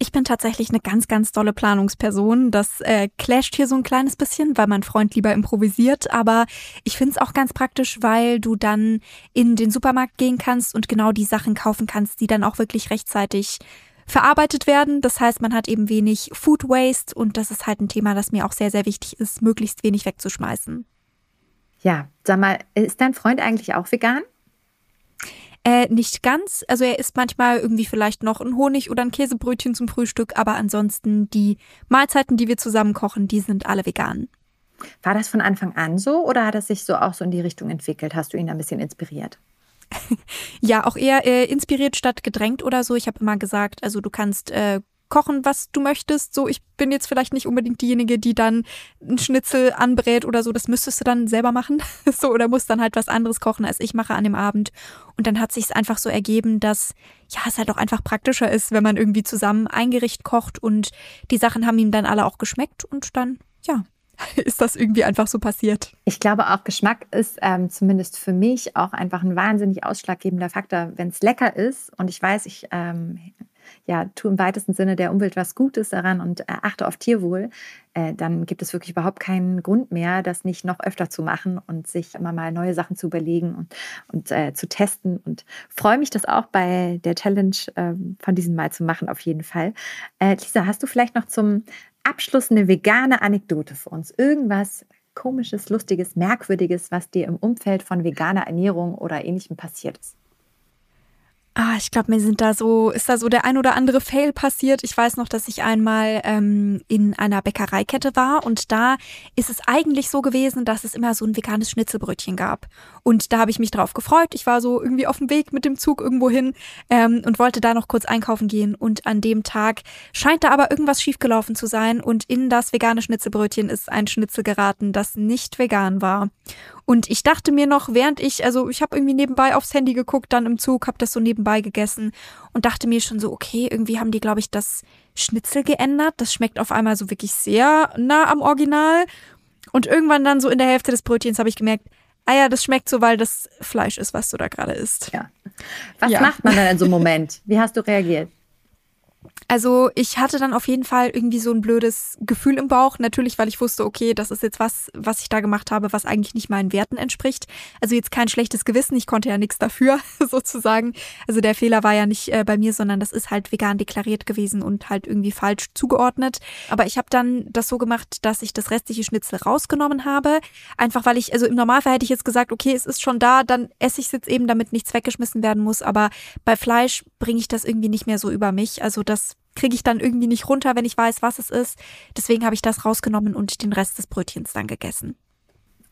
Ich bin tatsächlich eine ganz, ganz tolle Planungsperson. Das äh, clasht hier so ein kleines bisschen, weil mein Freund lieber improvisiert. Aber ich finde es auch ganz praktisch, weil du dann in den Supermarkt gehen kannst und genau die Sachen kaufen kannst, die dann auch wirklich rechtzeitig verarbeitet werden. Das heißt, man hat eben wenig Food Waste und das ist halt ein Thema, das mir auch sehr, sehr wichtig ist, möglichst wenig wegzuschmeißen. Ja, sag mal, ist dein Freund eigentlich auch vegan? Äh, nicht ganz. Also er isst manchmal irgendwie vielleicht noch ein Honig oder ein Käsebrötchen zum Frühstück, aber ansonsten die Mahlzeiten, die wir zusammen kochen, die sind alle vegan. War das von Anfang an so oder hat es sich so auch so in die Richtung entwickelt? Hast du ihn ein bisschen inspiriert? Ja, auch eher äh, inspiriert statt gedrängt oder so. Ich habe immer gesagt, also du kannst äh, kochen, was du möchtest. So, ich bin jetzt vielleicht nicht unbedingt diejenige, die dann einen Schnitzel anbrät oder so. Das müsstest du dann selber machen. so, oder musst dann halt was anderes kochen, als ich mache an dem Abend. Und dann hat sich einfach so ergeben, dass ja, es halt auch einfach praktischer ist, wenn man irgendwie zusammen ein Gericht kocht und die Sachen haben ihm dann alle auch geschmeckt und dann, ja, ist das irgendwie einfach so passiert. Ich glaube auch, Geschmack ist ähm, zumindest für mich auch einfach ein wahnsinnig ausschlaggebender Faktor. Wenn es lecker ist und ich weiß, ich ähm, ja, tu im weitesten Sinne der Umwelt was Gutes daran und äh, achte auf Tierwohl, äh, dann gibt es wirklich überhaupt keinen Grund mehr, das nicht noch öfter zu machen und sich immer mal neue Sachen zu überlegen und, und äh, zu testen. Und freue mich, das auch bei der Challenge äh, von diesem Mal zu machen, auf jeden Fall. Äh, Lisa, hast du vielleicht noch zum Abschluss eine vegane Anekdote für uns? Irgendwas Komisches, Lustiges, Merkwürdiges, was dir im Umfeld von veganer Ernährung oder ähnlichem passiert ist? Ah, ich glaube, mir sind da so, ist da so der ein oder andere Fail passiert. Ich weiß noch, dass ich einmal ähm, in einer Bäckereikette war und da ist es eigentlich so gewesen, dass es immer so ein veganes Schnitzelbrötchen gab. Und da habe ich mich drauf gefreut. Ich war so irgendwie auf dem Weg mit dem Zug irgendwo hin ähm, und wollte da noch kurz einkaufen gehen. Und an dem Tag scheint da aber irgendwas schiefgelaufen zu sein und in das vegane Schnitzelbrötchen ist ein Schnitzel geraten, das nicht vegan war. Und ich dachte mir noch, während ich, also ich habe irgendwie nebenbei aufs Handy geguckt, dann im Zug, habe das so nebenbei gegessen und dachte mir schon so, okay, irgendwie haben die, glaube ich, das Schnitzel geändert. Das schmeckt auf einmal so wirklich sehr nah am Original. Und irgendwann dann so in der Hälfte des Brötchens habe ich gemerkt, ah ja, das schmeckt so, weil das Fleisch ist, was du da gerade isst. Ja. Was ja. macht man dann in so einem Moment? Wie hast du reagiert? Also ich hatte dann auf jeden Fall irgendwie so ein blödes Gefühl im Bauch. Natürlich, weil ich wusste, okay, das ist jetzt was, was ich da gemacht habe, was eigentlich nicht meinen Werten entspricht. Also jetzt kein schlechtes Gewissen. Ich konnte ja nichts dafür, sozusagen. Also der Fehler war ja nicht äh, bei mir, sondern das ist halt vegan deklariert gewesen und halt irgendwie falsch zugeordnet. Aber ich habe dann das so gemacht, dass ich das restliche Schnitzel rausgenommen habe. Einfach weil ich, also im Normalfall hätte ich jetzt gesagt, okay, es ist schon da, dann esse ich es jetzt eben, damit nichts weggeschmissen werden muss. Aber bei Fleisch bringe ich das irgendwie nicht mehr so über mich. Also das kriege ich dann irgendwie nicht runter, wenn ich weiß, was es ist. Deswegen habe ich das rausgenommen und den Rest des Brötchens dann gegessen.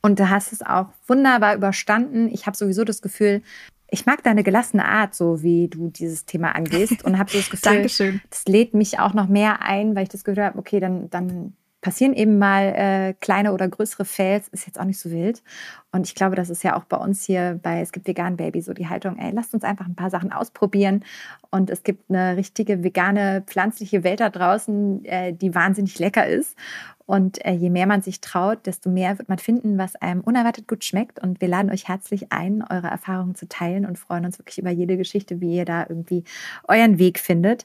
Und du hast es auch wunderbar überstanden. Ich habe sowieso das Gefühl, ich mag deine gelassene Art, so wie du dieses Thema angehst und habe so das Gefühl, das lädt mich auch noch mehr ein, weil ich das Gefühl habe, okay, dann, dann passieren eben mal äh, kleine oder größere Fails, ist jetzt auch nicht so wild. Und ich glaube, das ist ja auch bei uns hier bei Es gibt vegan Baby so die Haltung, ey, lasst uns einfach ein paar Sachen ausprobieren. Und es gibt eine richtige vegane pflanzliche Welt da draußen, äh, die wahnsinnig lecker ist. Und äh, je mehr man sich traut, desto mehr wird man finden, was einem unerwartet gut schmeckt. Und wir laden euch herzlich ein, eure Erfahrungen zu teilen und freuen uns wirklich über jede Geschichte, wie ihr da irgendwie euren Weg findet.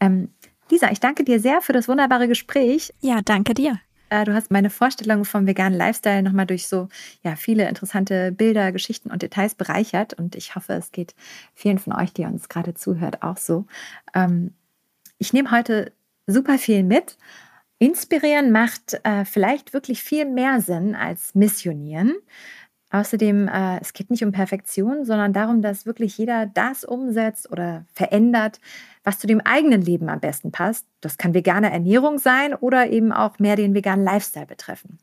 Ähm, Lisa, ich danke dir sehr für das wunderbare Gespräch. Ja, danke dir. Äh, du hast meine Vorstellung vom veganen Lifestyle nochmal durch so ja, viele interessante Bilder, Geschichten und Details bereichert. Und ich hoffe, es geht vielen von euch, die uns gerade zuhört, auch so. Ähm, ich nehme heute super viel mit. Inspirieren macht äh, vielleicht wirklich viel mehr Sinn als missionieren. Außerdem, äh, es geht nicht um Perfektion, sondern darum, dass wirklich jeder das umsetzt oder verändert, was zu dem eigenen Leben am besten passt. Das kann vegane Ernährung sein oder eben auch mehr den veganen Lifestyle betreffen.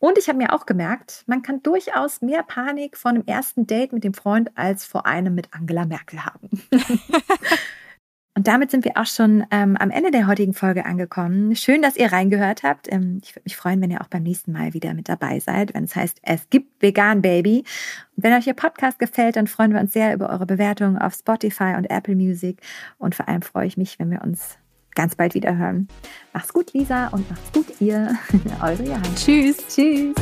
Und ich habe mir auch gemerkt, man kann durchaus mehr Panik vor einem ersten Date mit dem Freund als vor einem mit Angela Merkel haben. Und damit sind wir auch schon ähm, am Ende der heutigen Folge angekommen. Schön, dass ihr reingehört habt. Ähm, ich würde mich freuen, wenn ihr auch beim nächsten Mal wieder mit dabei seid, wenn es heißt, es gibt Vegan Baby. Und wenn euch der Podcast gefällt, dann freuen wir uns sehr über eure Bewertungen auf Spotify und Apple Music. Und vor allem freue ich mich, wenn wir uns ganz bald wieder hören. Macht's gut, Lisa, und macht's gut, ihr. Eure Johann. Tschüss. Tschüss.